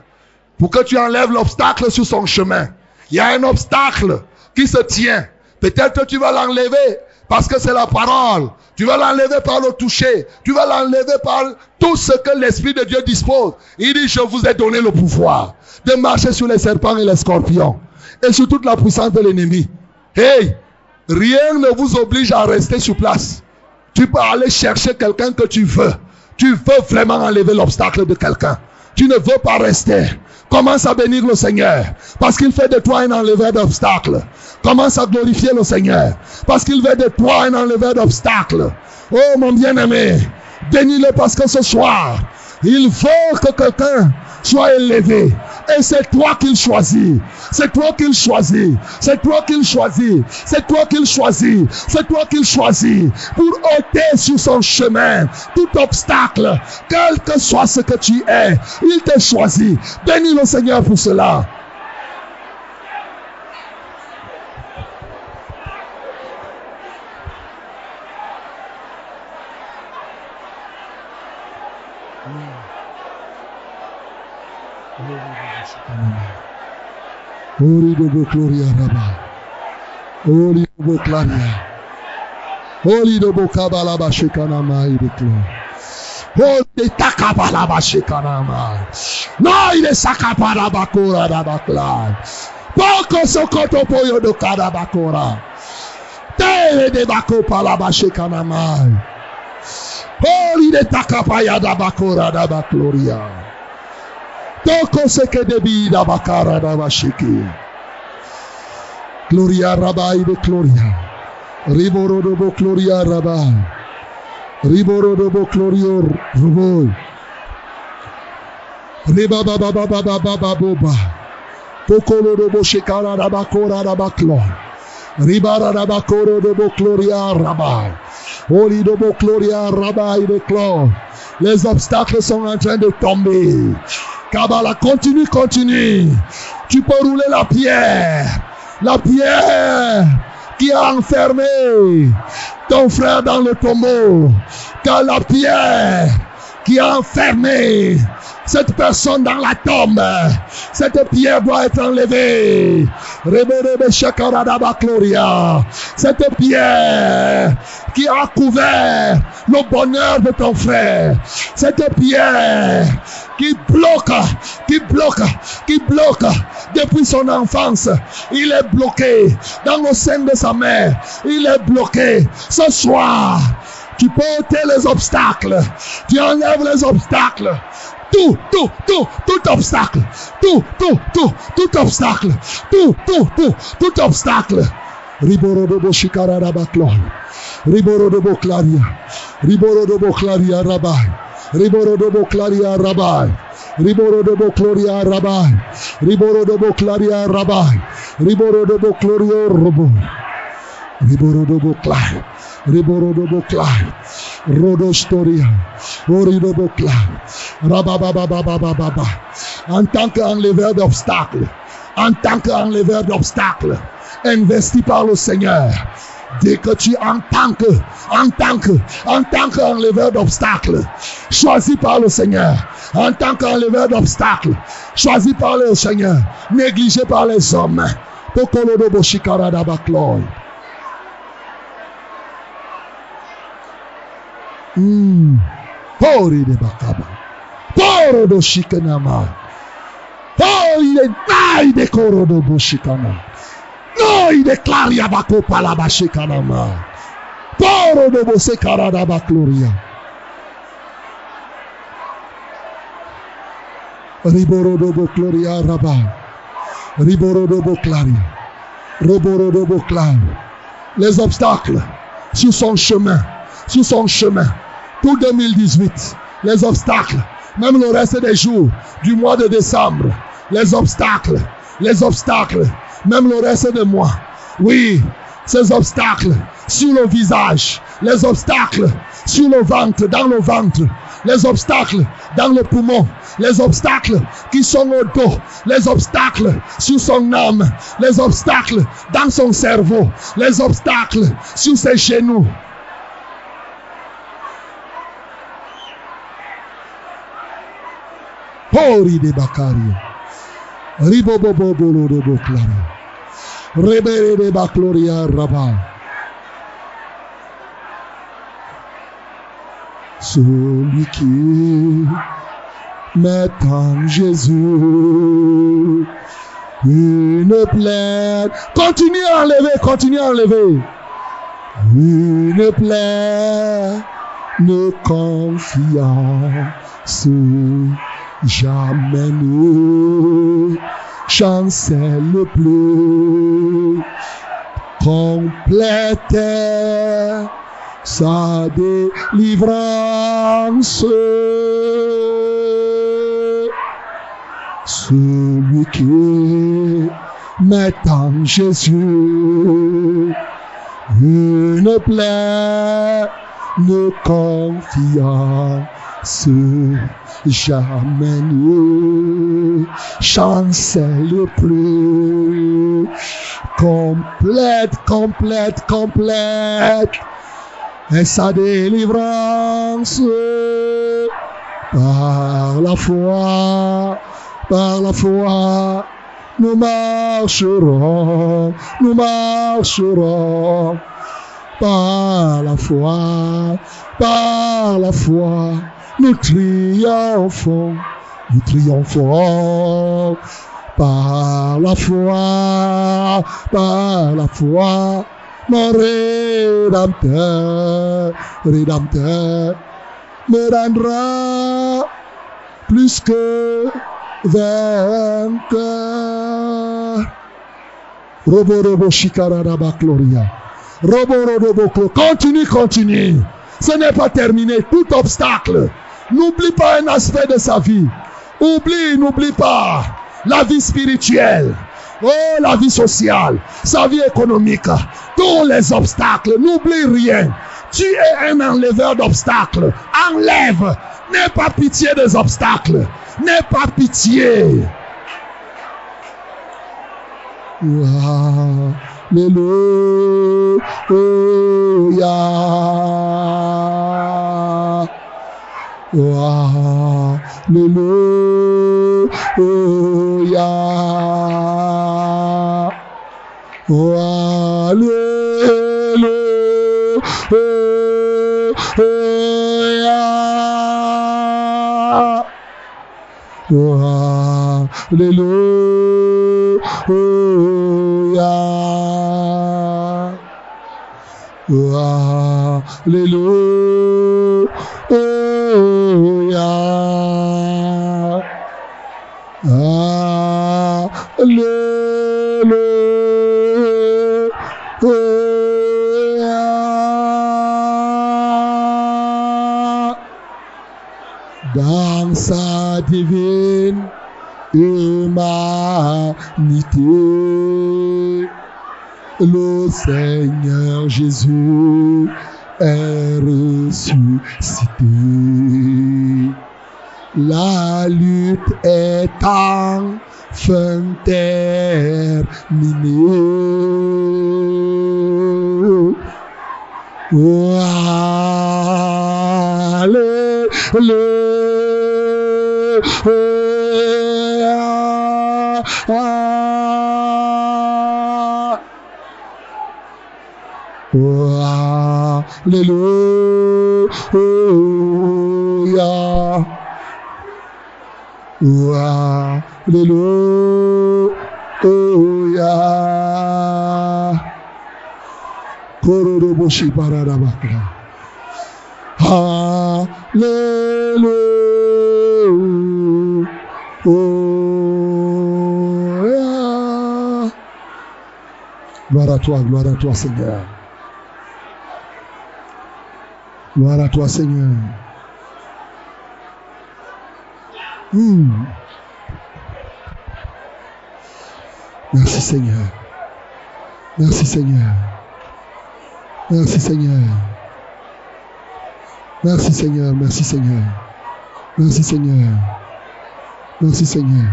Pour que tu enlèves l'obstacle sur son chemin. Il y a un obstacle qui se tient. Peut-être tu vas l'enlever parce que c'est la parole. Tu vas l'enlever par le toucher. Tu vas l'enlever par tout ce que l'Esprit de Dieu dispose. Il dit, je vous ai donné le pouvoir de marcher sur les serpents et les scorpions et sur toute la puissance de l'ennemi. Hey, rien ne vous oblige à rester sur place. Tu peux aller chercher quelqu'un que tu veux. Tu veux vraiment enlever l'obstacle de quelqu'un. Tu ne veux pas rester. Commence à bénir le Seigneur. Parce qu'il fait de toi un enleveur d'obstacles. Commence à glorifier le Seigneur. Parce qu'il fait de toi un enleveur d'obstacles. Oh mon bien-aimé. Bénis-le parce que ce soir, il faut que quelqu'un soit élevé. Et c'est toi qu'il choisit. C'est toi qu'il choisit. C'est toi qu'il choisit. C'est toi qu'il choisit. C'est toi qu'il choisit. Pour ôter sur son chemin tout obstacle, quel que soit ce que tu es, il te choisit. Bénis le Seigneur pour cela. Ah. Ori dobo gloria raba. Ori dobo gloria. Ori dobo kabala ba shekana ma ibe gloria. Ori takabala ba shekana ma. Na ile sakabala ba kora da ba gloria. Boko sokoto poyo do kada ba kora. Tere de ba kopala ba shekana ma. Ori de takabaya da ba kora da ba gloria. Toko sekedebida bakara navashiki. Gloria rabai de gloria. Riboro dobo gloria rabai. Riboro dobo glorio ruboi. Riba baba baba baba baba Pokolo dobo shikara rabakora rabaklo. Ribara rabakoro dobo gloria rabai. Holy dobo gloria rabai de gloria. Les obstacles sont en train de tomber. Kabbalah, continue, continue. Tu peux rouler la pierre. La pierre qui a enfermé ton frère dans le tombeau. Car la pierre qui a enfermé cette personne dans la tombe. Cette pierre doit être enlevée. Cette pierre qui a couvert le bonheur de ton frère. Cette pierre qui bloque, qui bloque, qui bloque depuis son enfance. Il est bloqué dans le sein de sa mère. Il est bloqué. Ce soir, Tu peux ôter les obstacles. Tu enlèves les obstacles. Tout, tout, tout, tout obstacle. Tout, tout, tout, tout obstacle. Tout, tout, tout, tout obstacle. Riborodobo shikararabaklon. Riborodobo claria. Riborodobo claria rabai. Riborodobo claria rabai. Riborodobo gloria rabai. Riborodobo claria rabai. Riborodobo glorio robo. Riborodobo clai. Riborodobo clai. Rodostoria. Oridobo clai. Rabababababababa. En tant qu'enleveur d'obstacles. En tant qu'enleveur d'obstacles. Investi par le Seigneur. Dès que tu en tant que, en tant que, en tant qu'enleveur d'obstacles, choisi par le Seigneur, en tant qu'enleveur d'obstacles, choisi par le Seigneur, négligé par les hommes. Hmm. Oh, il est de korodobo shikana. No, il déclare Yabako Palabashe Kanama. Poro de Bose Karadaba Gloria. Riboro de Gloria Rabba. Riboro de Claria. Riboro de Claria. Les obstacles sur son chemin, sur son chemin, pour 2018, les obstacles, même le reste des jours du mois de décembre, les obstacles, les obstacles, même le reste de moi. Oui, ces obstacles sur le visage, les obstacles sur le ventre, dans le ventre, les obstacles dans le poumon, les obstacles qui sont au dos, les obstacles sur son âme, les obstacles dans son cerveau, les obstacles sur ses genoux. Ribobobo de Boclara. Rebere de Bacloria Rabba. Celui qui met en Jésus une plaie. Continue à enlever, continue à enlever. Une plaie, ne confiance jamais ne chancelle plus complète sa délivrance. Celui qui met en Jésus une plaie ne confiance jamais ne chancelle plus. Complète, complète, complète est sa délivrance par la foi, par la foi. Nous marcherons, nous marcherons par la foi, par la foi, nous triomphons, nous triomphons par la foi, par la foi, mon rédempteur, rédempteur, me rendra plus que vainqueur. Robo robo shikarada gloria. Robo robo Continue, continue. Ce n'est pas terminé. Tout obstacle. N'oublie pas un aspect de sa vie. Oublie, n'oublie pas la vie spirituelle. Oh, la vie sociale, sa vie économique, tous les obstacles, n'oublie rien. Tu es un enleveur d'obstacles. Enlève. N'aie pas pitié des obstacles. N'aie pas pitié. Alléluia. Alléluia. Alléluia. Oh, Alléluia. Alléluia. Dans sa divine humanité, le Seigneur Jésus est ressuscité. La lutte est enfin terminée. Alléluia. Oh, paradabaka. Alléluia. Gloire à toi, gloire à toi, Seigneur. Gloire à toi, Seigneur. Hmm. Merci, Seigneur. Merci, Seigneur. Merci, Seigneur. Merci, Seigneur. Merci, Seigneur. Merci, Seigneur. Merci, Seigneur.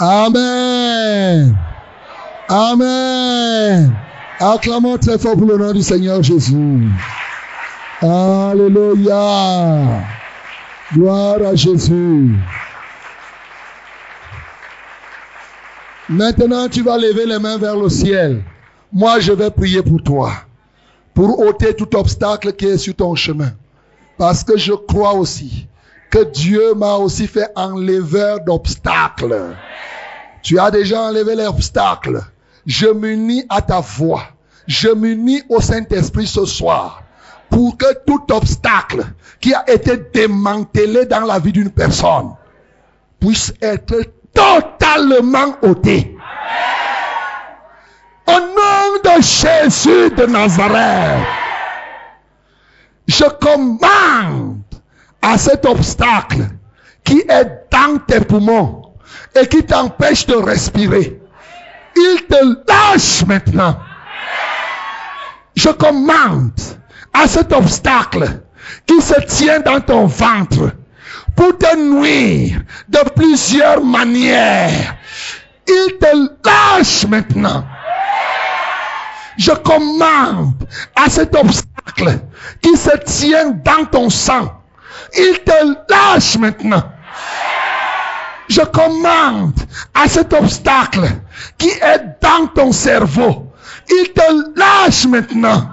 Amen. Amen. Acclamons très fort pour le nom du Seigneur Jésus. Alléluia. Gloire à Jésus. Maintenant, tu vas lever les mains vers le ciel. Moi, je vais prier pour toi. Pour ôter tout obstacle qui est sur ton chemin. Parce que je crois aussi que Dieu m'a aussi fait enleveur d'obstacles. Tu as déjà enlevé les obstacles. Je m'unis à ta voix. Je m'unis au Saint-Esprit ce soir pour que tout obstacle qui a été démantelé dans la vie d'une personne puisse être totalement ôté. Au nom de Jésus de Nazareth, je commande à cet obstacle qui est dans tes poumons et qui t'empêche de respirer. Il te lâche maintenant. Je commande à cet obstacle qui se tient dans ton ventre pour te nuire de plusieurs manières. Il te lâche maintenant. Je commande à cet obstacle qui se tient dans ton sang. Il te lâche maintenant. Je commande à cet obstacle qui est dans ton cerveau. Il te lâche maintenant.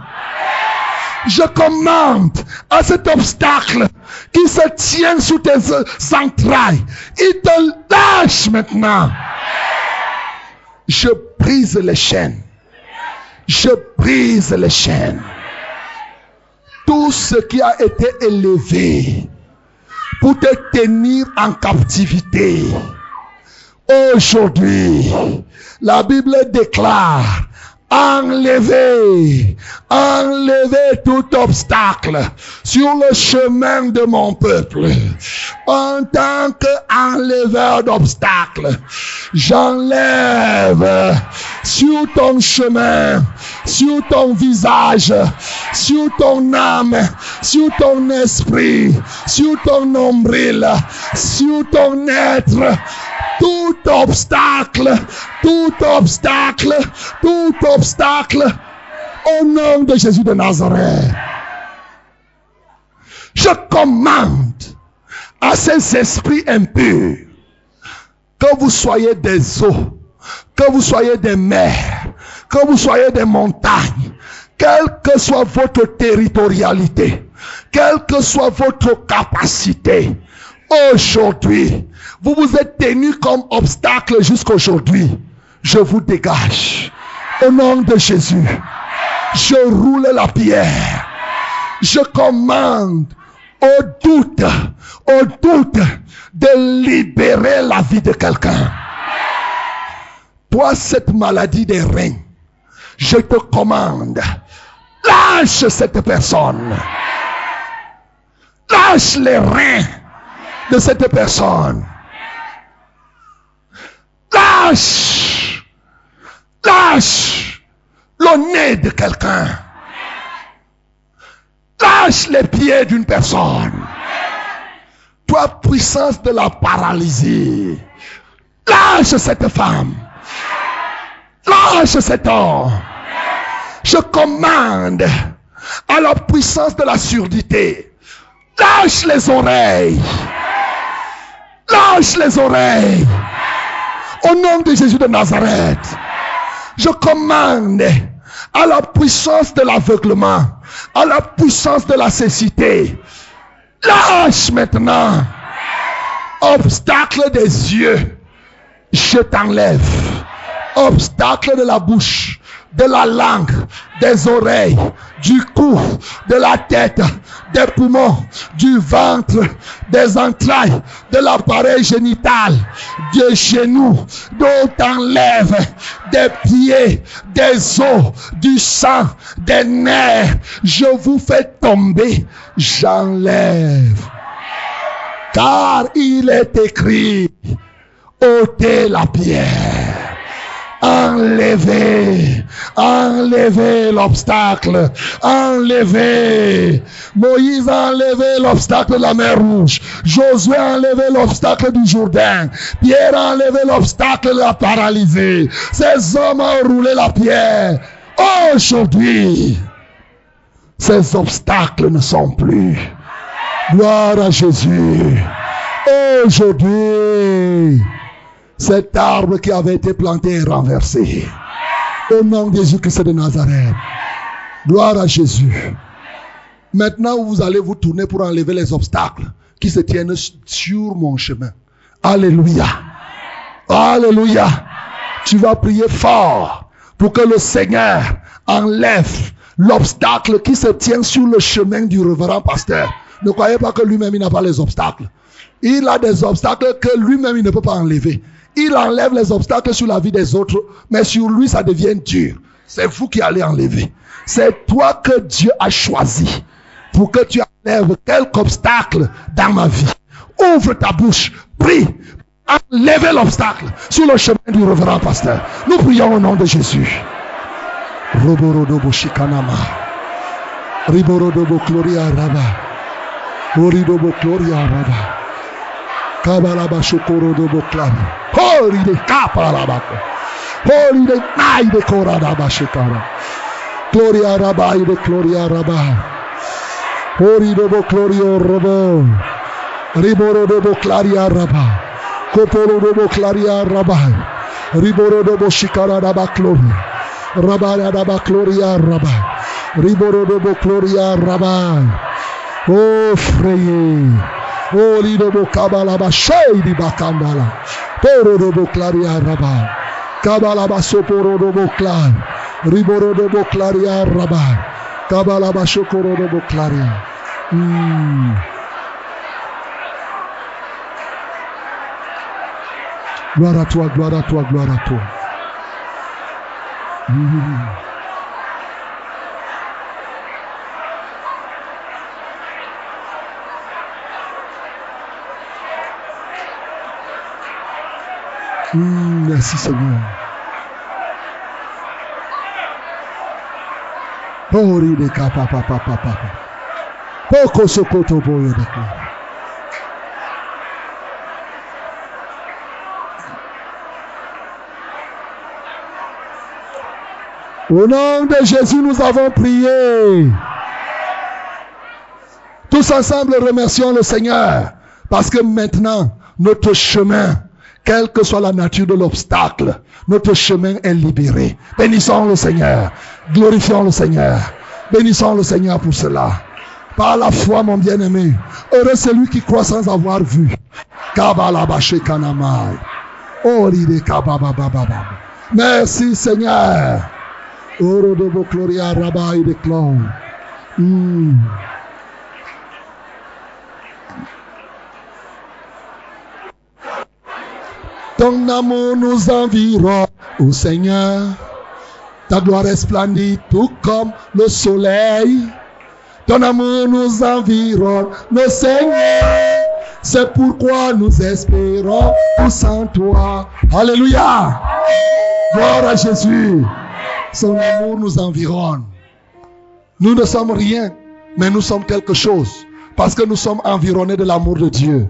Je commande à cet obstacle qui se tient sous tes entrailles. Il te lâche maintenant. Je brise les chaînes. Je brise les chaînes. Tout ce qui a été élevé pour te tenir en captivité. Aujourd'hui, la Bible déclare enlever, enlever tout obstacle sur le chemin de mon peuple. En tant qu'enleveur d'obstacles, j'enlève sur ton chemin, sur ton visage, sur ton âme, sur ton esprit, sur ton nombril, sur ton être, tout obstacle, tout obstacle, tout obstacle, au nom de Jésus de Nazareth. Je commande à ces esprits impurs que vous soyez des eaux, que vous soyez des mers, que vous soyez des montagnes, quelle que soit votre territorialité, quelle que soit votre capacité, aujourd'hui, vous vous êtes tenu comme obstacle jusqu'aujourd'hui. Je vous dégage. Au nom de Jésus, je roule la pierre. Je commande au doute, au doute de libérer la vie de quelqu'un. Toi, cette maladie des reins, je te commande, lâche cette personne. Lâche les reins de cette personne. Lâche, lâche le nez de quelqu'un. Lâche les pieds d'une personne. Toi, puissance de la paralysie. Lâche cette femme. Lâche cet homme. Je commande à la puissance de la surdité. Lâche les oreilles. Lâche les oreilles. Au nom de Jésus de Nazareth, je commande à la puissance de l'aveuglement, à la puissance de la cécité. Lâche maintenant. Obstacle des yeux, je t'enlève. Obstacle de la bouche, de la langue, des oreilles, du cou, de la tête, des poumons, du ventre, des entrailles, de l'appareil génital, des genoux, d'où t'enlève, des pieds, des os, du sang, des nerfs. Je vous fais tomber, j'enlève. Car il est écrit, ôtez la pierre. Enlevez, enlevez l'obstacle, enlevez. Moïse a enlevé l'obstacle de la mer rouge. Josué a enlevé l'obstacle du Jourdain. Pierre a enlevé l'obstacle de la paralysée. Ces hommes ont roulé la pierre. Aujourd'hui, ces obstacles ne sont plus. Gloire à Jésus. Aujourd'hui, cet arbre qui avait été planté est renversé. Au nom de Jésus-Christ de Nazareth. Gloire à Jésus. Maintenant, vous allez vous tourner pour enlever les obstacles qui se tiennent sur mon chemin. Alléluia. Alléluia. Tu vas prier fort pour que le Seigneur enlève l'obstacle qui se tient sur le chemin du révérend pasteur. Ne croyez pas que lui-même il n'a pas les obstacles. Il a des obstacles que lui-même il ne peut pas enlever. Il enlève les obstacles sur la vie des autres, mais sur lui ça devient dur. C'est vous qui allez enlever. C'est toi que Dieu a choisi pour que tu enlèves quelque obstacle dans ma vie. Ouvre ta bouche, prie, enlève l'obstacle sur le chemin du révérend pasteur. Nous prions au nom de Jésus. Riborodobo gloria raba. Oridobo gloria raba. Kabalaba shokorodobo klam. Hori de kaparabako. Hori de nai de koradaba shikara. Gloria raba de gloria raba. Hori dobo glorio robo. Riborodobo claria raba. Koporodobo claria raba. Riborodobo shikara raba gloria. Rabaya daba gloria raba. Riborodobo gloria raba. Oh freye. Oh lidobo kabalaba shaydi bakandala. Porodobo claria raba. Kabalaba soporodobo clar. Riborodobo claria raba. Kabalaba shokorodobo claria. Hmm. Gloire à toi, gloire à toi, gloire à toi. Mm. Mm, merci Seigneur. Ori de kapa papa papa. Poko sokoto. Au nom de Jésus, nous avons prié. Tous ensemble, remercions le Seigneur. Parce que maintenant, notre chemin, quelle que soit la nature de l'obstacle, notre chemin est libéré. Bénissons le Seigneur. Glorifions le Seigneur. Bénissons le Seigneur pour cela. Par la foi, mon bien-aimé. Heureux celui qui croit sans avoir vu. Merci Seigneur. Oro de gloria rabai de clon. Ton amour nous environne, ô Seigneur. Ta gloire resplendit tout comme le soleil. Ton amour nous environne, le Seigneur. C'est pourquoi nous espérons tous en toi. Alléluia. Gloire à Jésus. Son amour nous environne. Nous ne sommes rien, mais nous sommes quelque chose. Parce que nous sommes environnés de l'amour de Dieu.